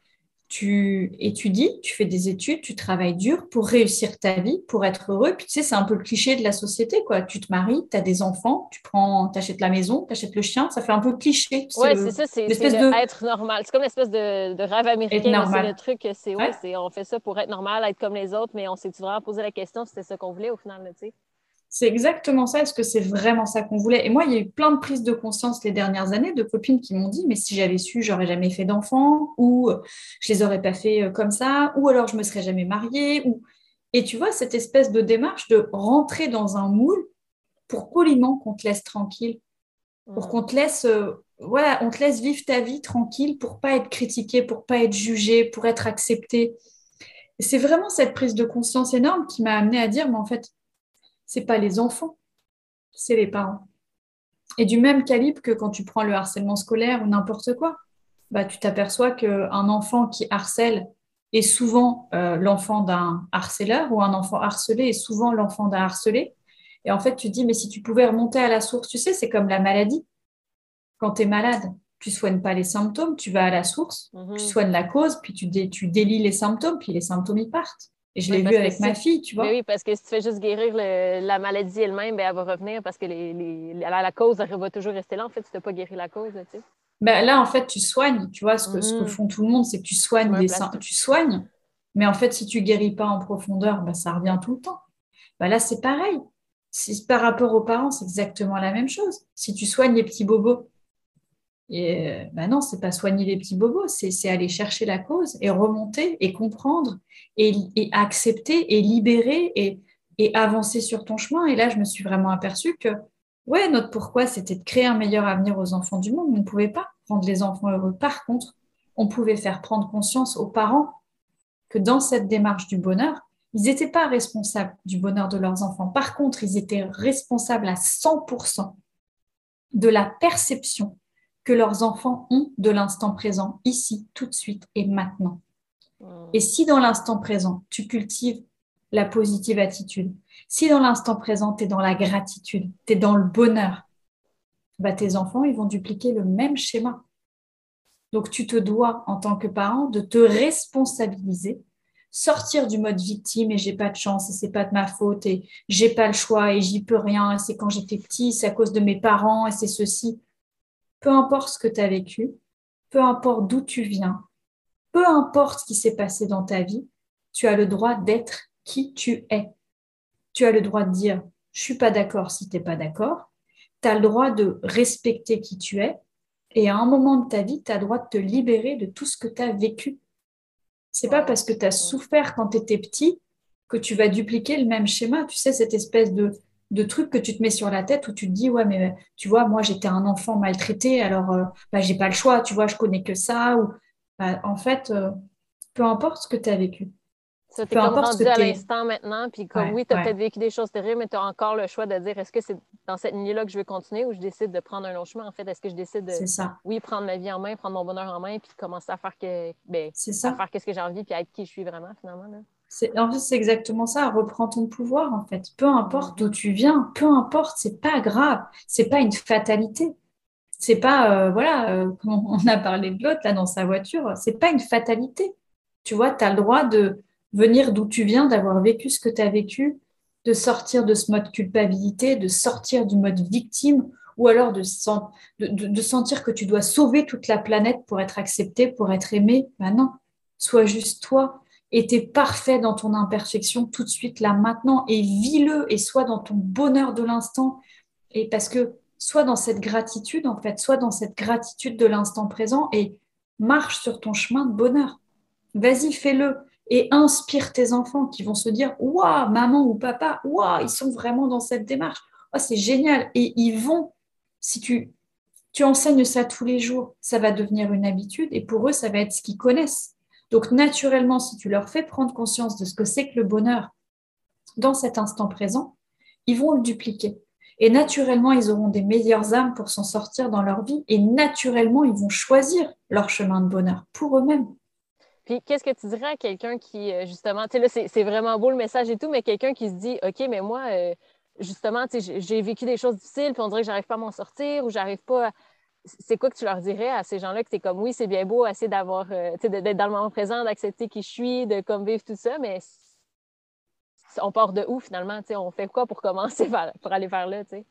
tu étudies, tu fais des études, tu travailles dur pour réussir ta vie, pour être heureux. Puis tu sais, c'est un peu le cliché de la société, quoi. Tu te maries, tu as des enfants, tu prends, achètes la maison, tu achètes le chien, ça fait un peu cliché. Oui, c'est ça, c'est de... être normal. C'est comme l'espèce de, de, rêve américain. C'est le truc, c'est ouais, on fait ça pour être normal, être comme les autres, mais on s'est vraiment posé la question si c'était ça qu'on voulait au final, tu sais? C'est exactement ça. Est-ce que c'est vraiment ça qu'on voulait? Et moi, il y a eu plein de prises de conscience les dernières années de copines qui m'ont dit, mais si j'avais su, j'aurais jamais fait d'enfants, ou je les aurais pas fait euh, comme ça, ou alors je me serais jamais mariée. Ou... Et tu vois, cette espèce de démarche de rentrer dans un moule pour poliment qu'on te laisse tranquille, pour qu'on te laisse, euh, voilà, on te laisse vivre ta vie tranquille, pour pas être critiqué, pour pas être jugé, pour être accepté. C'est vraiment cette prise de conscience énorme qui m'a amené à dire, mais en fait, c'est pas les enfants, c'est les parents. Et du même calibre que quand tu prends le harcèlement scolaire ou n'importe quoi, bah, tu t'aperçois qu'un enfant qui harcèle est souvent euh, l'enfant d'un harceleur ou un enfant harcelé est souvent l'enfant d'un harcelé. Et en fait, tu te dis, mais si tu pouvais remonter à la source, tu sais, c'est comme la maladie. Quand tu es malade, tu soignes pas les symptômes, tu vas à la source, mhm. tu soignes la cause, puis tu, tu délies les symptômes, puis les symptômes, ils partent. Et je l'ai vu avec ma fille, tu vois. oui, parce que si tu fais juste guérir la maladie elle-même, ben, elle va revenir parce que la, cause va toujours rester là. En fait, tu n'as pas guéri la cause. Tu sais. ben, là, en fait, tu soignes. Tu vois, ce que, ce que mm-hmm. font tout le monde, c'est que tu soignes des Tu soignes. Mais en fait, si tu guéris pas en profondeur, ben, ça revient tout le temps. Ben, là, c'est pareil. Si, par rapport aux parents, c'est exactement la même chose. Si tu soignes les petits bobos, et bah non, c'est pas soigner les petits bobos, c'est aller chercher la cause et remonter et comprendre et, accepter et libérer et, et, avancer sur ton chemin. Et là, je me suis vraiment aperçue que, ouais, notre pourquoi, c'était de créer un meilleur avenir aux enfants du monde. On ne pouvait pas rendre les enfants heureux. Par contre, on pouvait faire prendre conscience aux parents que dans cette démarche du bonheur, ils n'étaient pas responsables du bonheur de leurs enfants. Par contre, ils étaient responsables à 100% de la perception que leurs enfants ont de l'instant présent, ici, tout de suite et maintenant. Hmm. Et si dans l'instant présent, tu cultives la positive attitude, si dans l'instant présent, tu es dans la gratitude, tu es dans le bonheur, bah, tes enfants, ils vont dupliquer le même schéma. Donc, tu te dois, en tant que parent, de te responsabiliser, sortir du mode victime et j'ai pas de chance et c'est pas de ma faute et j'ai pas le choix et j'y peux rien et c'est quand j'étais petit, c'est à cause de mes parents et c'est ceci. Peu importe ce que tu as vécu, peu importe d'où tu viens, peu importe ce qui s'est passé dans ta vie, tu as le droit d'être qui tu es. Tu as le droit de dire je suis pas d'accord si tu n'es pas d'accord. Tu as le droit de respecter qui tu es et à un moment de ta vie, tu as le droit de te libérer de tout ce que tu as vécu. C'est pas parce que tu as souffert quand tu étais petit que tu vas dupliquer le même schéma. Tu sais, cette espèce de, de truc que tu te mets sur la tête où tu te dis, ouais, mais tu vois, moi, j'étais un enfant maltraité, alors euh, bah, j'ai pas le choix, tu vois, je connais que ça. Ou, bah, en fait, euh, peu importe ce que tu as vécu. Ça, t'es comme rendu à l'instant maintenant, puis comme oui, tu as peut-être vécu des choses terribles, mais tu as encore le choix de dire est-ce que c'est dans cette lignée-là que je veux continuer ou je décide de prendre un long chemin? En fait, est-ce que je décide de oui, prendre ma vie en main, prendre mon bonheur en main, puis commencer à faire que ben, à faire qu'est-ce que j'ai envie, puis à être qui je suis vraiment finalement. Là? En fait, c'est exactement ça. Reprends ton pouvoir, en fait. Peu importe d'où tu viens, peu importe, c'est pas grave, c'est pas une fatalité. C'est pas, euh, voilà, euh, on a parlé de l'autre là dans sa voiture, c'est pas une fatalité. Tu vois, tu as le droit de venir d'où tu viens, d'avoir vécu ce que tu as vécu, de sortir de ce mode culpabilité, de sortir du mode victime, ou alors de, de, sentir que tu dois sauver toute la planète pour être accepté, pour être aimé. Ben non, sois juste toi et t'es parfait dans ton imperfection tout de suite, là, maintenant, et vis-le, et sois dans ton bonheur de l'instant. Et parce que sois dans cette gratitude, en fait, sois dans cette gratitude de l'instant présent et marche sur ton chemin de bonheur. Vas-y, fais-le et inspire tes enfants qui vont se dire Waouh, maman ou papa, waouh, ils sont vraiment dans cette démarche. Oh, c'est génial. Et ils vont, si tu, tu enseignes ça tous les jours, ça va devenir une habitude et pour eux, ça va être ce qu'ils connaissent. Donc, naturellement, si tu leur fais prendre conscience de ce que c'est que le bonheur dans cet instant présent, ils vont le dupliquer. Et naturellement, ils auront des meilleures âmes pour s'en sortir dans leur vie. Et naturellement, ils vont choisir leur chemin de bonheur pour eux-mêmes. Puis qu'est-ce que tu dirais à quelqu'un qui, euh, justement, tu sais, là, c'est vraiment beau le message et tout, mais quelqu'un qui se dit, OK, mais moi, euh, justement, tu j'ai vécu des choses difficiles, puis on dirait que j'arrive pas à m'en sortir ou j'arrive pas à... C'est quoi que tu leur dirais à ces gens-là que tu es comme, oui, c'est bien beau, essayer d'avoir, euh, d'être dans le moment présent, d'accepter qui je suis, de comme vivre tout ça, mais on part de où finalement, on fait quoi pour commencer, pour aller vers là, tu sais?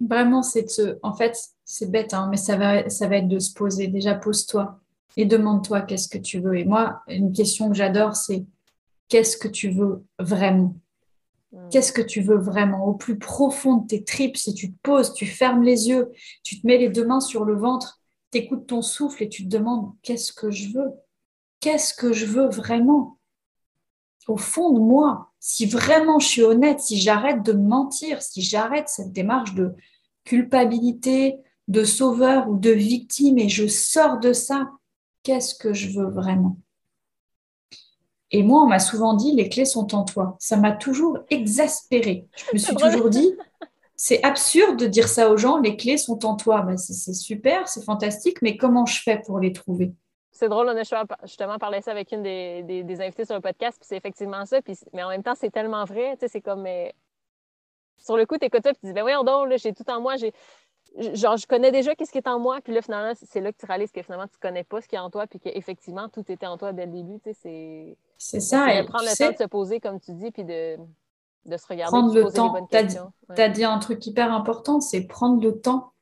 Vraiment, c'est se... En fait, c'est bête, hein, mais ça va, ça va être de se poser. Déjà, pose-toi et demande-toi qu'est-ce que tu veux. Et moi, une question que j'adore, c'est qu'est-ce que tu veux vraiment? Qu'est-ce que tu veux vraiment? Au plus profond de tes tripes, si tu te poses, tu fermes les yeux, tu te mets les deux mains sur le ventre, tu écoutes ton souffle et tu te demandes qu'est-ce que je veux? Qu'est-ce que je veux vraiment? Au fond de moi, si vraiment je suis honnête, si j'arrête de mentir, si j'arrête cette démarche de culpabilité, de sauveur ou de victime et je sors de ça qu'est-ce que je veux vraiment? Et moi, on m'a souvent dit, les clés sont en toi. Ça m'a toujours exaspérée. Je me suis toujours dit, c'est absurde de dire ça aux gens, les clés sont en toi. Ben, c'est super, c'est fantastique, mais comment je fais pour les trouver? C'est drôle, on a justement parlé ça avec une des, des, invités sur le podcast, puis c'est effectivement ça, puis, mais en même temps, c'est tellement vrai, c'est comme, sur le coup, tu écoutes ça, puis tu dis, ben voyons donc, j'ai tout en moi, genre, je connais déjà qu'est-ce qui est en moi, puis là, finalement, c'est là que tu réalises que finalement, tu connais pas ce qui est en toi, puis qu'effectivement, tout était en toi dès le début, c'est... C'est ça. Et prendre le temps de se poser, comme tu dis, puis de, de se regarder, prendre le temps. Tu as, dit un truc hyper important, c'est prendre le temps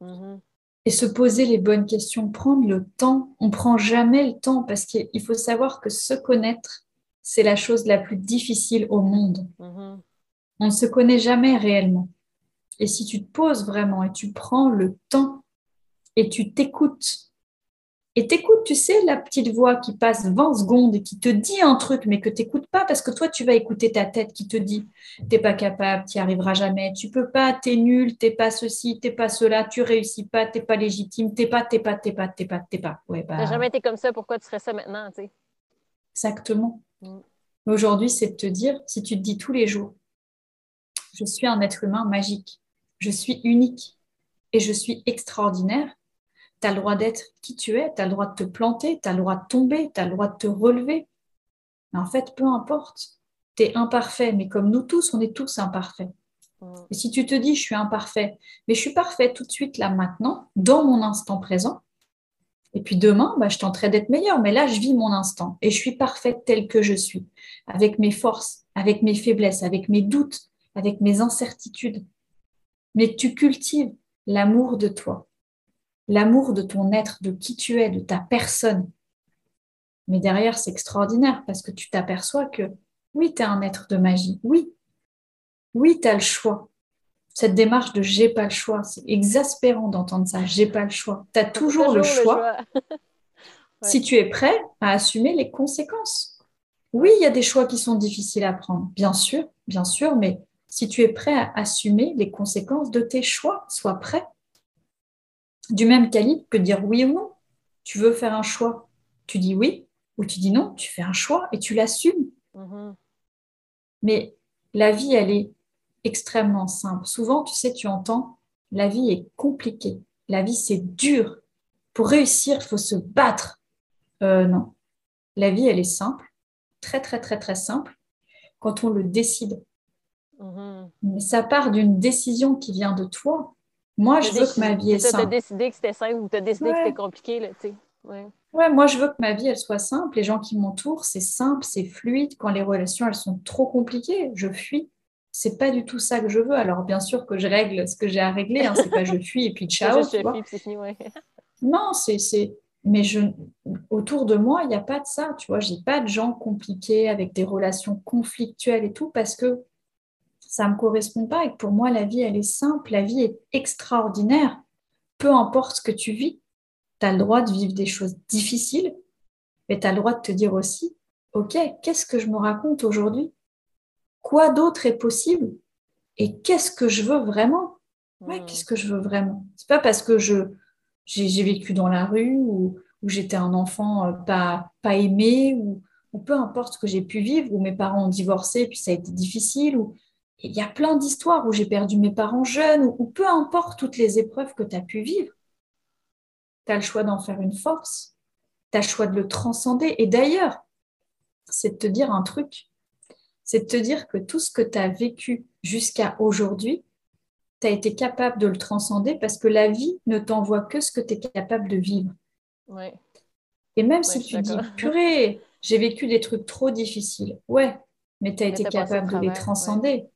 mm-hmm. et se poser les bonnes questions. Prendre le temps. On prend jamais le temps, parce qu'il faut savoir que se connaître, c'est la chose la plus difficile au monde. Mm-hmm. On ne se connaît jamais réellement. Et si tu te poses vraiment et tu prends le temps et tu t'écoutes, et t'écoutes, tu sais, la petite voix qui passe 20 secondes et qui te dit un truc, mais que tu n'écoutes pas parce que toi, tu vas écouter ta tête qui te dit t'es pas capable, tu n'y arriveras jamais, tu peux pas, t'es nul, t'es pas ceci, t'es pas cela, tu réussis pas, t'es pas légitime, t'es pas, t'es pas, t'es pas, t'es pas, t'es pas. Ouais, bah... jamais été comme ça, pourquoi tu serais ça maintenant, tu sais? Exactement. Mm. Aujourd'hui, c'est de te dire, si tu te dis tous les jours, je suis un être humain magique, je suis unique et je suis extraordinaire, tu as le droit d'être qui tu es, tu as le droit de te planter, tu as le droit de tomber, tu as le droit de te relever. Mais en fait, peu importe. tu es imparfait, mais comme nous tous, on est tous imparfaits. Mm. Et si tu te dis, je suis imparfait, mais je suis parfait tout de suite, là, maintenant, dans mon instant présent, et puis demain, bah, je tenterai d'être meilleur, mais là, je vis mon instant et je suis parfaite telle que je suis, avec mes forces, avec mes faiblesses, avec mes doutes, avec mes incertitudes. Mais tu cultives l'amour de toi, l'amour de ton être, de qui tu es, de ta personne. Mais derrière, c'est extraordinaire parce que tu t'aperçois que oui, tu es un être de magie, oui, oui, tu as le choix. Cette démarche de j'ai pas le choix, c'est exaspérant d'entendre ça, j'ai pas le choix. Tu as toujours, le choix, si tu es prêt à assumer les conséquences. Oui, il y a des choix qui sont difficiles à prendre, bien sûr, bien sûr, mais si tu es prêt à assumer les conséquences de tes choix, sois prêt. Du même calibre que dire oui ou non. Tu veux faire un choix, tu dis oui, ou tu dis non, tu fais un choix et tu l'assumes. Mm-hmm. Mais la vie, elle est extrêmement simple. Souvent, tu sais, tu entends, la vie est compliquée, la vie c'est dur. Pour réussir, il faut se battre. Euh, non, la vie, elle est simple, très très très très simple, quand on le décide. Mhm. Mais ça part d'une décision qui vient de toi. Moi, je veux que ma vie est simple. Tu as décidé que c'était simple ou tu as décidé que c'était compliqué. Là, ouais. ouais, moi, je veux que ma vie, elle soit simple. Les gens qui m'entourent, c'est simple, c'est fluide. Quand les relations, elles sont trop compliquées, je fuis c'est pas du tout ça que je veux. Alors, bien sûr que je règle ce que j'ai à régler, hein. c'est pas je fuis et puis ciao. Non, c'est. Mais je... autour de moi, il n'y a pas de ça, tu vois. J'ai pas de gens compliqués avec des relations conflictuelles et tout parce que ça me correspond pas et que pour moi, la vie, elle est simple, la vie est extraordinaire. Peu importe ce que tu vis, tu as le droit de vivre des choses difficiles, mais tu as le droit de te dire aussi, OK, qu'est-ce que je me raconte aujourd'hui? Quoi d'autre est possible? Et qu'est-ce que je veux vraiment? Ouais, hmm. Qu'est-ce que je veux vraiment? C'est pas parce que je j'ai vécu dans la rue ou, j'étais un enfant euh, pas, pas aimé ou, peu importe ce que j'ai pu vivre, ou mes parents ont divorcé et puis ça a été difficile, ou il y a plein d'histoires où j'ai perdu mes parents jeunes, ou, peu importe toutes les épreuves que tu as pu vivre, tu as le choix d'en faire une force, tu as le choix de le transcender. Et d'ailleurs, c'est de te dire un truc, c'est de te dire que tout ce que tu as vécu jusqu'à aujourd'hui, tu as été capable de le transcender parce que la vie ne t'envoie que ce que tu es capable de vivre. Et même si tu dis, purée, j'ai vécu des trucs trop difficiles, ouais, mais tu as été capable de les transcender.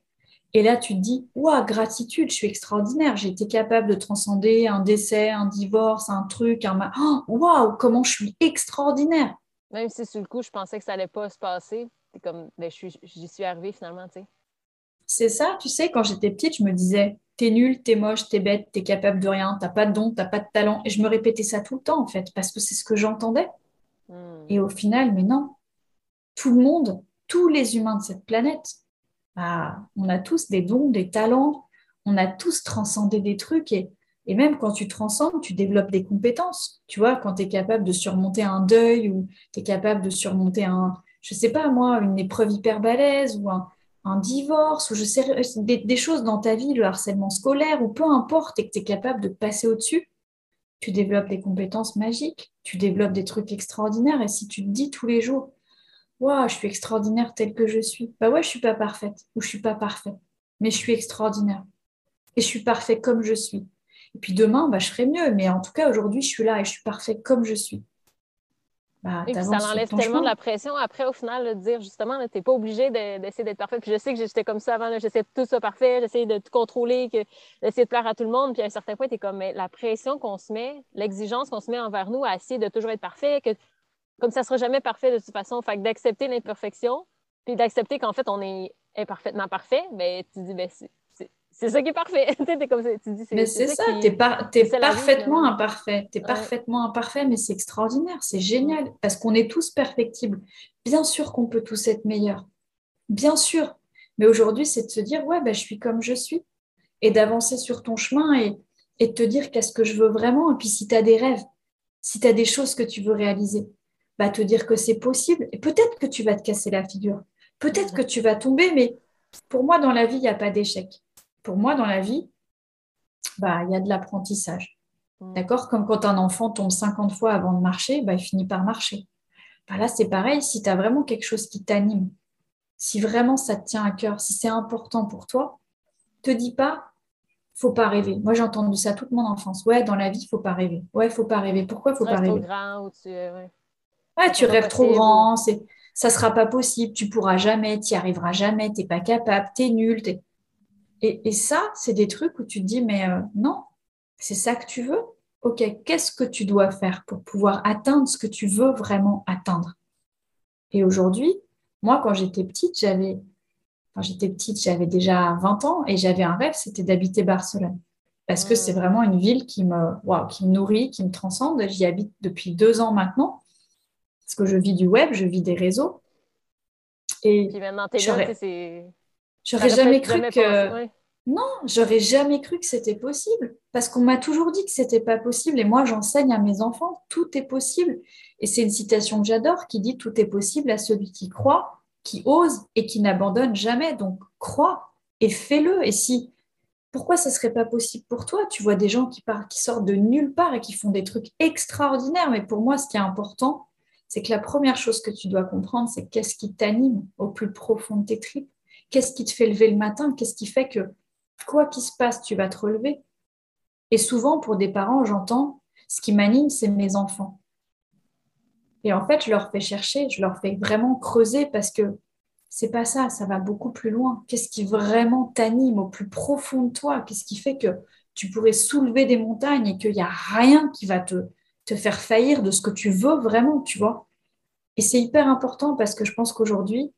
Et là, tu te dis, waouh, gratitude, je suis extraordinaire. J'ai été capable de transcender un décès, un divorce, un truc, un. Oh, waouh, comment je suis extraordinaire. Même si sur le coup, je pensais que ça allait pas se passer, comme, ben, j'y suis arrivée finalement, tu sais. C'est ça, tu sais, quand j'étais petite, je me disais, t'es nul, t'es moche, t'es bête, t'es capable de rien, t'as pas de don, t'as pas de talent. Et je me répétais ça tout le temps, en fait, parce que c'est ce que j'entendais. Hmm. Et au final, mais non, tout le monde, tous les humains de cette planète, bah, on a tous des dons, des talents, on a tous transcendé des trucs et, même quand tu transcendes, tu développes des compétences. Tu vois, quand tu es capable de surmonter un deuil ou tu es capable de surmonter un, je sais pas moi, une épreuve hyper balèze ou un, divorce ou je sais des, choses dans ta vie, le harcèlement scolaire ou peu importe et que tu es capable de passer au-dessus, tu développes des compétences magiques, tu développes des trucs extraordinaires et si tu te dis tous les jours Waouh, je suis extraordinaire telle que je suis. Bah ouais, je suis pas parfaite ou je suis pas parfait, mais je suis extraordinaire. Et je suis parfait comme je suis. Et puis demain, bah, je ferai mieux, mais en tout cas, aujourd'hui, je suis là et je suis parfait comme je suis. Bah, ça enlève tellement de la pression après, au final, de dire justement, tu n'es pas obligé d'essayer d'être parfait. Puis je sais que j'étais comme ça avant, j'essayais de tout ça parfait, j'essayais de tout contrôler, d'essayer de plaire à tout le monde. Puis à un certain point, tu es comme, mais la pression qu'on se met, l'exigence qu'on se met envers nous à essayer de toujours être parfait, que comme ça ne sera jamais parfait de toute façon, fait d'accepter l'imperfection, puis d'accepter qu'en fait, on est imparfaitement parfait, mais ben, tu dis, ben, c'est ça qui est parfait. comme tu dis, mais c'est ça, tu es, parfaitement imparfait. Tu es parfaitement imparfait, mais c'est extraordinaire, c'est génial, parce qu'on est tous perfectibles. Bien sûr qu'on peut tous être meilleurs. Bien sûr. Mais aujourd'hui, c'est de se dire, ouais, ben, je suis comme je suis. Et d'avancer sur ton chemin et, et de te dire qu'est-ce que je veux vraiment. Et puis si tu as des rêves, si tu as des choses que tu veux réaliser, bah, te dire que c'est possible. Et peut-être que tu vas te casser la figure. Peut-être que tu vas tomber, mais pour moi, dans la vie, il n'y a pas d'échec pour moi, dans la vie, bah, il y a de l'apprentissage. Mm. D'accord? Comme quand un enfant tombe 50 fois avant de marcher, bah, il finit par marcher. Bah, là, c'est pareil, si tu as vraiment quelque chose qui t'anime, si vraiment ça te tient à cœur, si c'est important pour toi, te dis pas, faut pas rêver. Moi, j'ai entendu ça toute mon enfance. Ouais, dans la vie, faut pas rêver. Ouais, faut pas rêver. Pourquoi faut pas rêver? grand ou tu... Ouais, tu rêves trop grand, c'est ça sera pas possible, tu pourras jamais, tu n'y arriveras jamais, tu n'es pas capable, tu es nul. Et, ça, c'est des trucs où tu te dis, mais euh, non, c'est ça que tu veux? Ok, qu'est-ce que tu dois faire pour pouvoir atteindre ce que tu veux vraiment atteindre? Et aujourd'hui, moi, quand j'étais petite, j'avais, quand j'étais petite, j'avais déjà 20 ans et j'avais un rêve, c'était d'habiter Barcelone. Parce que c'est mmh. vraiment une ville qui me, qui me nourrit, qui me transcende. J'y habite depuis deux ans maintenant. Parce que je vis du web, je vis des réseaux. Et Puis maintenant, t'es là, c'est... J'aurais jamais cru que... Non, j'aurais jamais cru que c'était possible. Parce qu'on m'a toujours dit que c'était pas possible. Et moi, j'enseigne à mes enfants, tout est possible. Et c'est une citation que j'adore qui dit tout est possible à celui qui croit, qui ose et qui n'abandonne jamais. Donc, crois et fais-le. Et si pourquoi ce serait pas possible pour toi? Tu vois des gens qui, partent, qui sortent de nulle part et qui font des trucs extraordinaires. Mais pour moi, ce qui est important, c'est que la première chose que tu dois comprendre, c'est qu'est-ce qui t'anime au plus profond de tes tripes? Qu'est-ce qui te fait lever le matin? Qu'est-ce qui fait que, quoi qu'il se passe, tu vas te relever? Et souvent, pour des parents, j'entends, ce qui m'anime, c'est mes enfants. Et en fait, je leur fais chercher, je leur fais vraiment creuser parce que c'est pas ça, ça va beaucoup plus loin. Qu'est-ce qui vraiment t'anime au plus profond de toi? Qu'est-ce qui fait que tu pourrais soulever des montagnes et qu'il n'y a rien qui va te, te faire faillir de ce que tu veux vraiment, tu vois. Et c'est hyper important parce que je pense qu'aujourd'hui,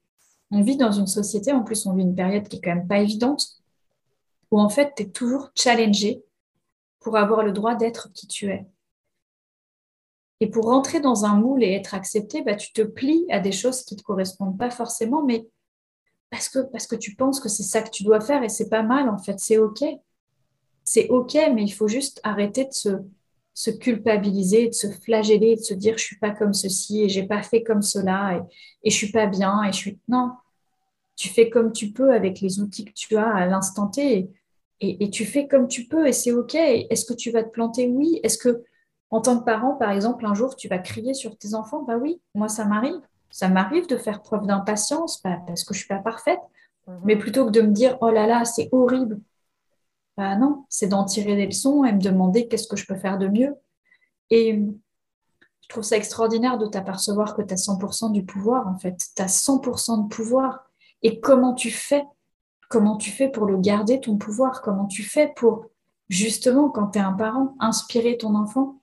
on vit dans une société, en plus on vit une période qui est quand même pas évidente, où en fait tu es toujours challengé pour avoir le droit d'être qui tu es. Et pour rentrer dans un moule et être accepté, bah, tu te plies à des choses qui ne te correspondent pas forcément, mais parce que, parce que tu penses que c'est ça que tu dois faire et c'est pas mal en fait, c'est OK. C'est OK, mais il faut juste arrêter de se, se culpabiliser, de se flageller, de se dire je suis pas comme ceci et j'ai pas fait comme cela et, et je suis pas bien et je suis non. Tu fais comme tu peux avec les outils que tu as à l'instant T et, et, tu fais comme tu peux et c'est ok. Est-ce que tu vas te planter? Oui. Est-ce que en tant que parent, par exemple, un jour tu vas crier sur tes enfants? Bah oui, moi ça m'arrive. Ça m'arrive de faire preuve d'impatience parce que je suis pas parfaite. Mhm. Mais plutôt que de me dire oh là là, c'est horrible, bah non, c'est d'en tirer des leçons et me demander qu'est-ce que je peux faire de mieux. Et je trouve ça extraordinaire de t'apercevoir que tu as 100% du pouvoir, en fait. Tu as 100% de pouvoir. Et comment tu fais? Comment tu fais pour le garder, ton pouvoir? Comment tu fais pour, justement, quand tu es un parent, inspirer ton enfant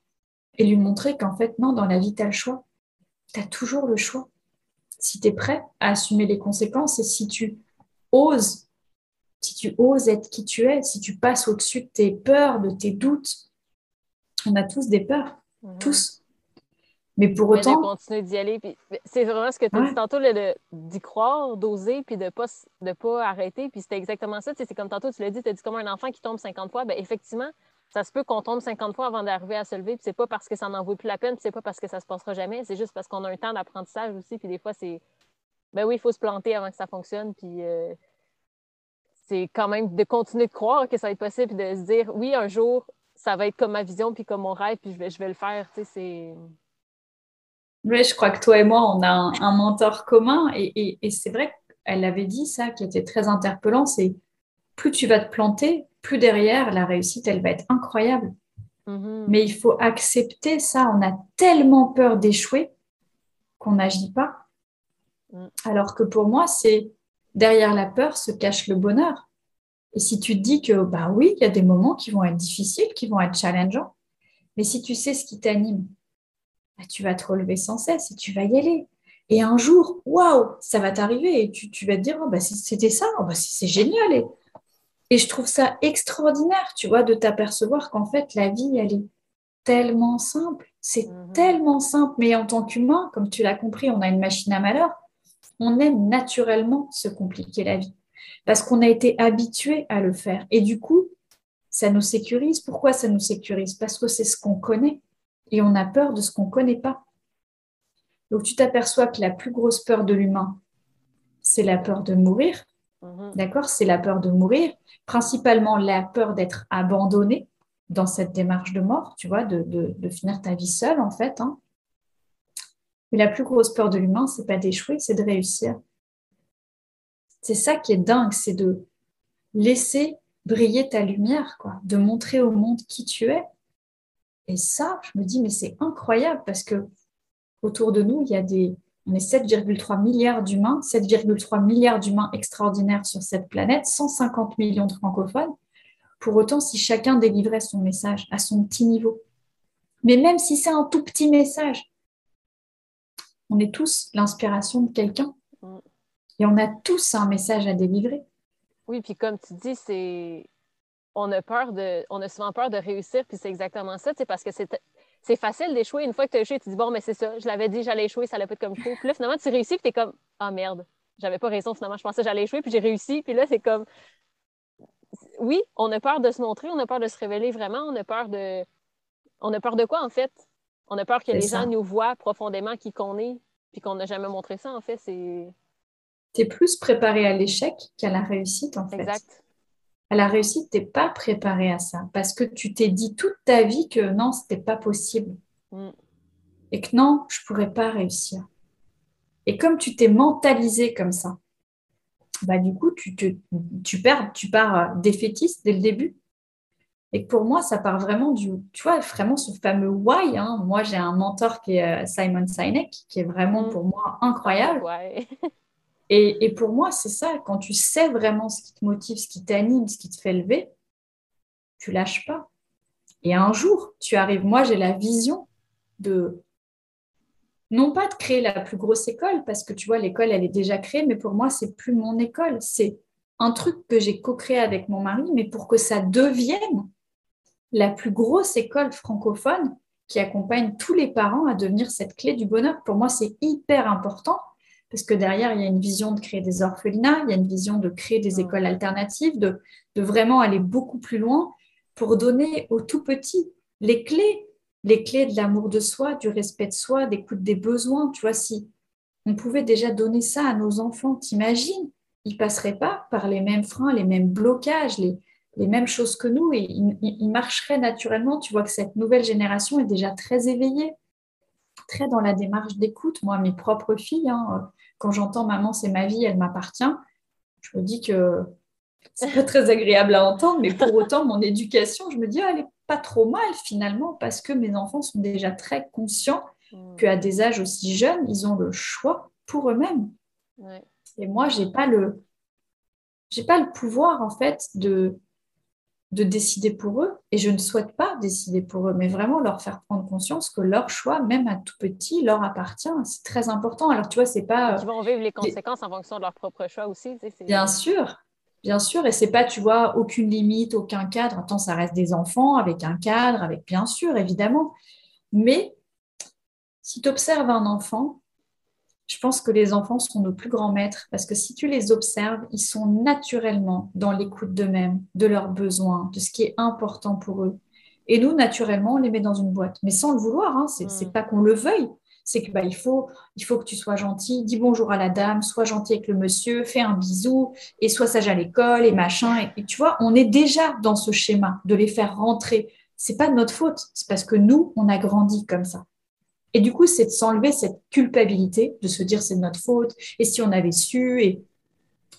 et lui montrer qu'en fait, non, dans la vie, tu as le choix. Tu as toujours le choix. Si tu es prêt à assumer les conséquences et si tu oses si tu oses être qui tu es, si tu passes au-dessus de tes peurs, de tes doutes, on a tous des peurs, mhm. tous. Mais pour autant. de continuer d'y aller. C'est vraiment ce que tu as dit tantôt, d'y croire, d'oser, puis de ne pas, de pas arrêter. Puis c'était exactement ça. C'est comme tantôt, tu l'as dit, tu as dit comme un enfant qui tombe 50 fois. Ben, effectivement, ça se peut qu'on tombe 50 fois avant d'arriver à se lever. Puis c'est pas parce que ça n'en vaut plus la peine, puis c'est pas parce que ça se passera jamais. C'est juste parce qu'on a un temps d'apprentissage aussi. Puis des fois, c'est. Ben oui, il faut se planter avant que ça fonctionne. Puis. Euh, c'est quand même de continuer de croire que ça va être possible et de se dire oui, un jour, ça va être comme ma vision puis comme mon rêve, puis je vais, je vais le faire. Tu sais, c'est. Oui, je crois que toi et moi, on a un, mentor commun et, et, c'est vrai qu'elle avait dit ça qui était très interpellant c'est plus tu vas te planter, plus derrière, la réussite, elle va être incroyable. Mm-hmm. Mais il faut accepter ça. On a tellement peur d'échouer qu'on n'agit pas. Mm. Alors que pour moi, c'est derrière la peur se cache le bonheur. Et si tu te dis que, bah oui, il y a des moments qui vont être difficiles, qui vont être challengeants, mais si tu sais ce qui t'anime, bah, tu vas te relever sans cesse et tu vas y aller. Et un jour, waouh, ça va t'arriver et tu, vas te dire, oh, bah, c'était ça, oh, bah, c'est génial. Et, et je trouve ça extraordinaire, tu vois, de t'apercevoir qu'en fait, la vie, elle est tellement simple. C'est mhm. tellement simple. Mais en tant qu'humain, comme tu l'as compris, on a une machine à malheur on aime naturellement se compliquer la vie parce qu'on a été habitué à le faire. Et du coup, ça nous sécurise. Pourquoi ça nous sécurise? Parce que c'est ce qu'on connaît et on a peur de ce qu'on ne connaît pas. Donc tu t'aperçois que la plus grosse peur de l'humain, c'est la peur de mourir. Mhm. D'accord? C'est la peur de mourir, principalement la peur d'être abandonné dans cette démarche de mort, tu vois, de, finir ta vie seule en fait. Hein. Mais la plus grosse peur de l'humain, c'est pas d'échouer, c'est de réussir. C'est ça qui est dingue, c'est de laisser briller ta lumière, quoi, de montrer au monde qui tu es. Et ça, je me dis, mais c'est incroyable parce que autour de nous, il y a des, on est 7,3 milliards d'humains, 7,3 milliards d'humains extraordinaires sur cette planète, 150 millions de francophones. Pour autant, si chacun délivrait son message à son petit niveau, mais même si c'est un tout petit message, on est tous l'inspiration de quelqu'un. Mm. Et on a tous un message à délivrer. Oui, puis comme tu dis, c'est on a peur de on a souvent peur de réussir, puis c'est exactement ça, c'est parce que c'est c'est facile d'échouer. Une fois que tu as échoué, tu dis bon, mais c'est ça, je l'avais dit, j'allais échouer, ça allait pas être comme il faut. Puis là, finalement, tu réussis, puis tu es comme ah merde, j'avais pas raison, finalement, je pensais que j'allais échouer, puis j'ai réussi, puis là, c'est comme oui, on a peur de se montrer, on a peur de se révéler vraiment, on a peur de on a peur de quoi en fait? On a peur que les gens nous voient profondément qui qu'on est, puis qu'on n'a jamais montré ça en fait, c'est tu es plus préparé à l'échec qu'à la réussite, en fait. Exact. À la réussite, tu n'es pas préparé à ça parce que tu t'es dit toute ta vie que non, ce n'était pas possible. Mm. Et que non, je ne pourrais pas réussir. Et comme tu t'es mentalisé comme ça, bah, du coup, tu, tu, perds, tu pars défaitiste dès le début. Et pour moi, ça part vraiment du, tu vois, vraiment ce fameux why. Hein. Moi, j'ai un mentor qui est euh, Simon Sinek, qui est vraiment mm. pour moi incroyable. Ouais. Et, pour moi, c'est ça, quand tu sais vraiment ce qui te motive, ce qui t'anime, ce qui te fait lever, tu lâches pas. Et un jour, tu arrives, moi j'ai la vision de, non pas de créer la plus grosse école, parce que tu vois, l'école, elle est déjà créée, mais pour moi, c'est plus mon école. C'est un truc que j'ai co-créé avec mon mari, mais pour que ça devienne la plus grosse école francophone qui accompagne tous les parents à devenir cette clé du bonheur. Pour moi, c'est hyper important parce que derrière, il y a une vision de créer des orphelinats, il y a une vision de créer des écoles alternatives, de, vraiment aller beaucoup plus loin pour donner aux tout petits les clés, les clés de l'amour de soi, du respect de soi, d'écoute des besoins. Tu vois, si on pouvait déjà donner ça à nos enfants, t'imagines? Ils ne passeraient pas par les mêmes freins, les mêmes blocages, les, mêmes choses que nous et ils marcheraient naturellement. Tu vois que cette nouvelle génération est déjà très éveillée très dans la démarche d'écoute. Moi, mes propres filles, hein, quand j'entends maman, c'est ma vie, elle m'appartient, je me dis que c'est pas très agréable à entendre, mais pour autant, mon éducation, je me dis, elle est pas trop mal finalement, parce que mes enfants sont déjà très conscients mm. qu'à des âges aussi jeunes, ils ont le choix pour eux-mêmes. Et moi, j'ai pas le, j'ai pas le pouvoir en fait de de décider pour eux et je ne souhaite pas décider pour eux, mais vraiment leur faire prendre conscience que leur choix, même à tout petit, leur appartient. C'est très important. Alors, tu vois, c'est pas. Ils vont vivre les conséquences en fonction de leur propre choix aussi. Bien sûr, bien sûr. Et c'est pas, tu vois, aucune limite, aucun cadre. Attends, ça reste des enfants avec un cadre, avec bien sûr, évidemment. Mais si tu observes un enfant, je pense que les enfants sont nos plus grands maîtres parce que si tu les observes, ils sont naturellement dans l'écoute d'eux-mêmes, de leurs besoins, de ce qui est important pour eux. Et nous, naturellement, on les met dans une boîte, mais sans le vouloir. Hein. C'est n'est mm. pas qu'on le veuille. C'est que bah, il faut, il faut que tu sois gentil, dis bonjour à la dame, sois gentil avec le monsieur, fais un bisou et sois sage à l'école et machin. Et, tu vois, on est déjà dans ce schéma de les faire rentrer. C'est pas de notre faute, c'est parce que nous, on a grandi comme ça. Et du coup, c'est de s'enlever cette culpabilité, de se dire c'est de notre faute, et si on avait su, et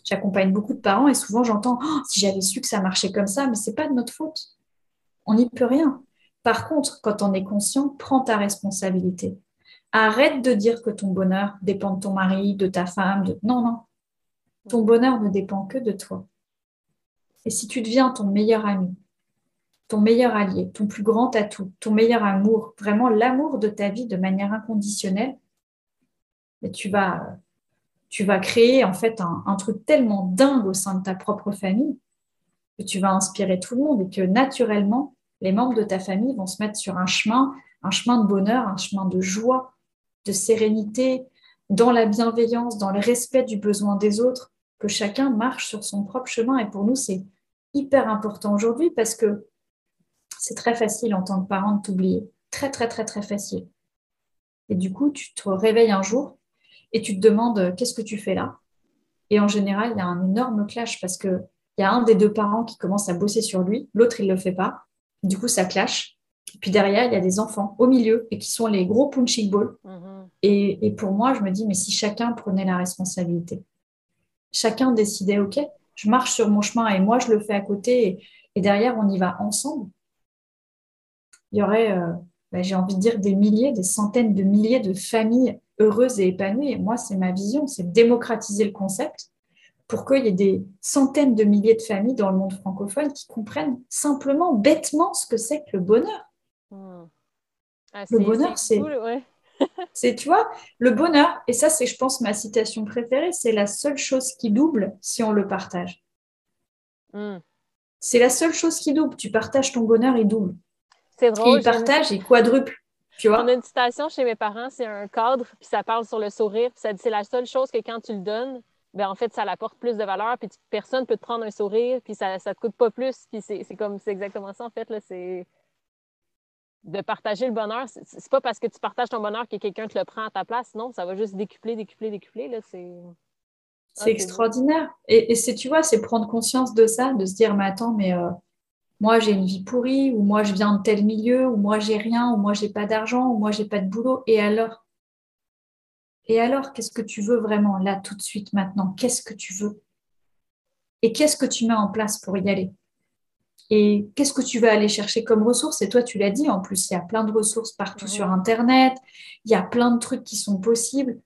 j'accompagne beaucoup de parents, et souvent j'entends oh, si j'avais su que ça marchait comme ça, mais c'est pas de notre faute. On n'y peut rien. Par contre, quand on est conscient, prends ta responsabilité. Arrête de dire que ton bonheur dépend de ton mari, de ta femme. Non, non. Ton bonheur ne dépend que de toi. Et si tu deviens ton meilleur ami, ton meilleur allié, ton plus grand atout, ton meilleur amour, vraiment l'amour de ta vie de manière inconditionnelle, tu vas, tu vas créer en fait un, truc tellement dingue au sein de ta propre famille que tu vas inspirer tout le monde et que naturellement, les membres de ta famille vont se mettre sur un chemin, un chemin de bonheur, un chemin de joie, de sérénité, dans la bienveillance, dans le respect du besoin des autres, que chacun marche sur son propre chemin. Et pour nous, c'est hyper important aujourd'hui parce que c'est très facile en tant que parent de t'oublier. Très, très, très, très facile. Et du coup, tu te réveilles un jour et tu te demandes euh, qu'est-ce que tu fais là? Et en général, il y a un énorme clash parce qu'il y a un des deux parents qui commence à bosser sur lui, l'autre, il ne le fait pas. Du coup, ça clash. Et puis derrière, il y a des enfants au milieu et qui sont les gros punching balls. Mm-hmm. et, et, pour moi, je me dis, mais si chacun prenait la responsabilité, chacun décidait, OK, je marche sur mon chemin et moi, je le fais à côté et, derrière, on y va ensemble, il y aurait, euh, bah, j'ai envie de dire, des milliers, des centaines de milliers de familles heureuses et épanouies. Et moi, c'est ma vision, c'est démocratiser le concept pour qu'il y ait des centaines de milliers de familles dans le monde francophone qui comprennent simplement, bêtement, ce que c'est que le bonheur. Hmm. Ah, le bonheur, c'est... c'est, tu vois, le bonheur, et ça, c'est, je pense, ma citation préférée, c'est la seule chose qui double si on le partage. Hmm. C'est la seule chose qui double. Tu partages ton bonheur, il double. C'est drôle. Il partage, il quadruple. Tu vois? On a une citation chez mes parents, c'est un cadre, puis ça parle sur le sourire, puis ça dit c'est la seule chose que quand tu le donnes, ben en fait, ça apporte plus de valeur, puis personne peut te prendre un sourire, puis ça ne te coûte pas plus, puis c'est comme, c'est exactement ça, en fait, là, c'est de partager le bonheur. C'est pas parce que tu partages ton bonheur que quelqu'un te le prend à ta place, non, ça va juste décupler, décupler, décupler, là, c'est... Ah, c'est extraordinaire. Et, et c'est, tu vois, c'est prendre conscience de ça, de se dire, mais attends, mais euh, moi j'ai une vie pourrie, ou moi je viens de tel milieu, ou moi j'ai rien, ou moi j'ai pas d'argent, ou moi j'ai pas de boulot, et alors? Et alors, qu'est-ce que tu veux vraiment là, tout de suite, maintenant? Qu'est-ce que tu veux? Et qu'est-ce que tu mets en place pour y aller? Et qu'est-ce que tu vas aller chercher comme ressources? Et toi, tu l'as dit, en plus, il y a plein de ressources partout sur Internet, il y a plein de trucs qui sont possibles.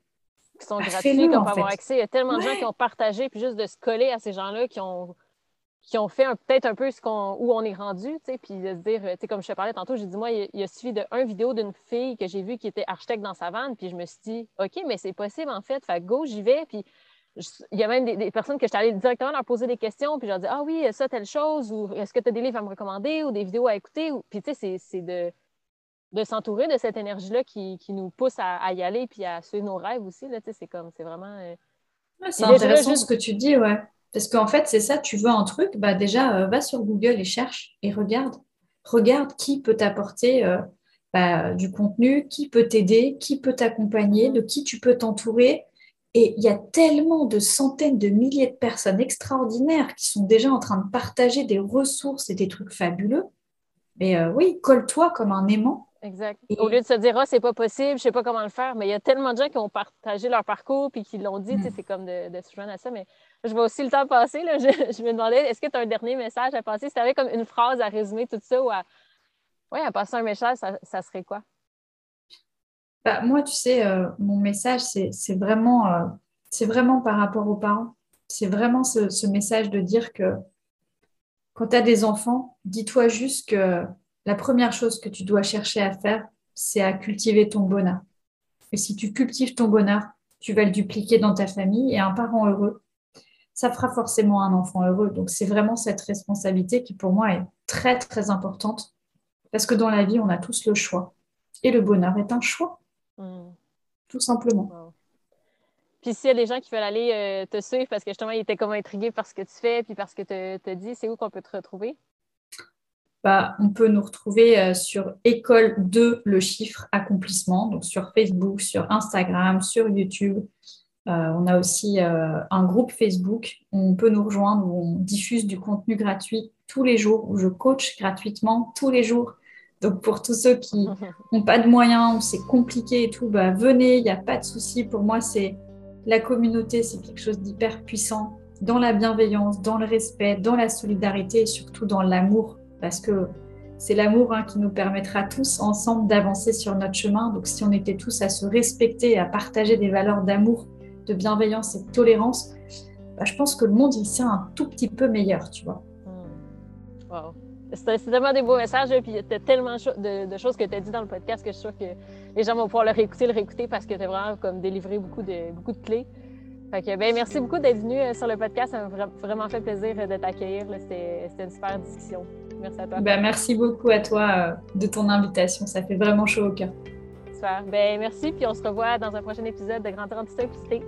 Qui sont bah, gratuits, qu'on peut avoir accès. Il y a tellement de gens qui ont partagé, puis juste de se coller à ces gens-là qui ont qui ont fait peut-être un peu ce qu'on, où on est rendu, tu sais, puis de se dire, tu sais, comme je te parlais tantôt, j'ai dit, moi, il, y a suffi d'une vidéo d'une fille que j'ai vue qui était architecte dans sa vanne, puis je me suis dit, OK, mais c'est possible, en fait, fait go, j'y vais, puis il y a même des, personnes que je suis allée directement leur poser des questions, puis je leur dis, ah oui, ça, telle chose, ou est-ce que tu as des livres à me recommander, ou des vidéos à écouter, ou... puis tu sais, c'est de, de s'entourer de cette énergie-là qui, qui, nous pousse à, y aller, puis à suivre nos rêves aussi, là, tu sais, c'est comme, c'est vraiment... Euh, c'est intéressant ce que tu dis, ouais. Parce qu'en fait, c'est ça, tu veux un truc, bah déjà, euh, va sur Google et cherche et regarde. Regarde qui peut t'apporter euh, bah, du contenu, qui peut t'aider, qui peut t'accompagner, de qui tu peux t'entourer. Et il y a tellement de centaines de milliers de personnes extraordinaires qui sont déjà en train de partager des ressources et des trucs fabuleux. Mais euh, oui, colle-toi comme un aimant Exact. Au lieu de se dire, ah, c'est pas possible, je sais pas comment le faire, mais il y a tellement de gens qui ont partagé leur parcours puis qui l'ont dit, mm. c'est comme de, de, se joindre à ça. Mais je vois aussi le temps passer. Là, je, me demandais, est-ce que tu as un dernier message à passer? Si tu avais comme une phrase à résumer tout ça ou à, ouais, à passer un message, ça, serait quoi? Bah, moi, tu sais, euh, mon message, c'est vraiment, euh, vraiment par rapport aux parents. C'est vraiment ce, ce, message de dire que quand tu as des enfants, dis-toi juste que la première chose que tu dois chercher à faire, c'est à cultiver ton bonheur. Et si tu cultives ton bonheur, tu vas le dupliquer dans ta famille et un parent heureux, ça fera forcément un enfant heureux. Donc c'est vraiment cette responsabilité qui pour moi est très très importante parce que dans la vie, on a tous le choix. Et le bonheur est un choix. Hmm. Tout simplement. Puis s'il y a des gens qui veulent aller euh, te suivre parce que justement, ils étaient comme intrigués par ce que tu fais puis parce que tu as dit, c'est où qu'on peut te retrouver? Bah, on peut nous retrouver euh, sur École de le chiffre accomplissement, donc sur Facebook, sur Instagram, sur YouTube. Euh, on a aussi euh, un groupe Facebook où on peut nous rejoindre, où on diffuse du contenu gratuit tous les jours, où je coach gratuitement tous les jours. Donc pour tous ceux qui n'ont pas de moyens, où c'est compliqué et tout, bah, venez, il n'y a pas de souci. Pour moi, c'est la communauté, c'est quelque chose d'hyper puissant dans la bienveillance, dans le respect, dans la solidarité et surtout dans l'amour parce que c'est l'amour hein, qui nous permettra tous ensemble d'avancer sur notre chemin. Donc si on était tous à se respecter, à partager des valeurs d'amour, de bienveillance et de tolérance, bah, je pense que le monde il serait un tout petit peu meilleur, tu vois. Hmm. Wow. C'est tellement des beaux messages, puis il y a tellement de, choses que tu as dit dans le podcast que je suis sûre que les gens vont pouvoir le réécouter, le réécouter parce que tu as vraiment comme délivré beaucoup de, beaucoup de clés. Fait que, ben, merci beaucoup d'être venu euh, sur le podcast. Ça m'a vraiment fait plaisir de t'accueillir. C'était une super discussion. Merci à toi. Ben, merci beaucoup à toi euh, de ton invitation. Ça fait vraiment chaud au cœur. Ben, merci. Puis on se revoit dans un prochain épisode de Grand Simplicité.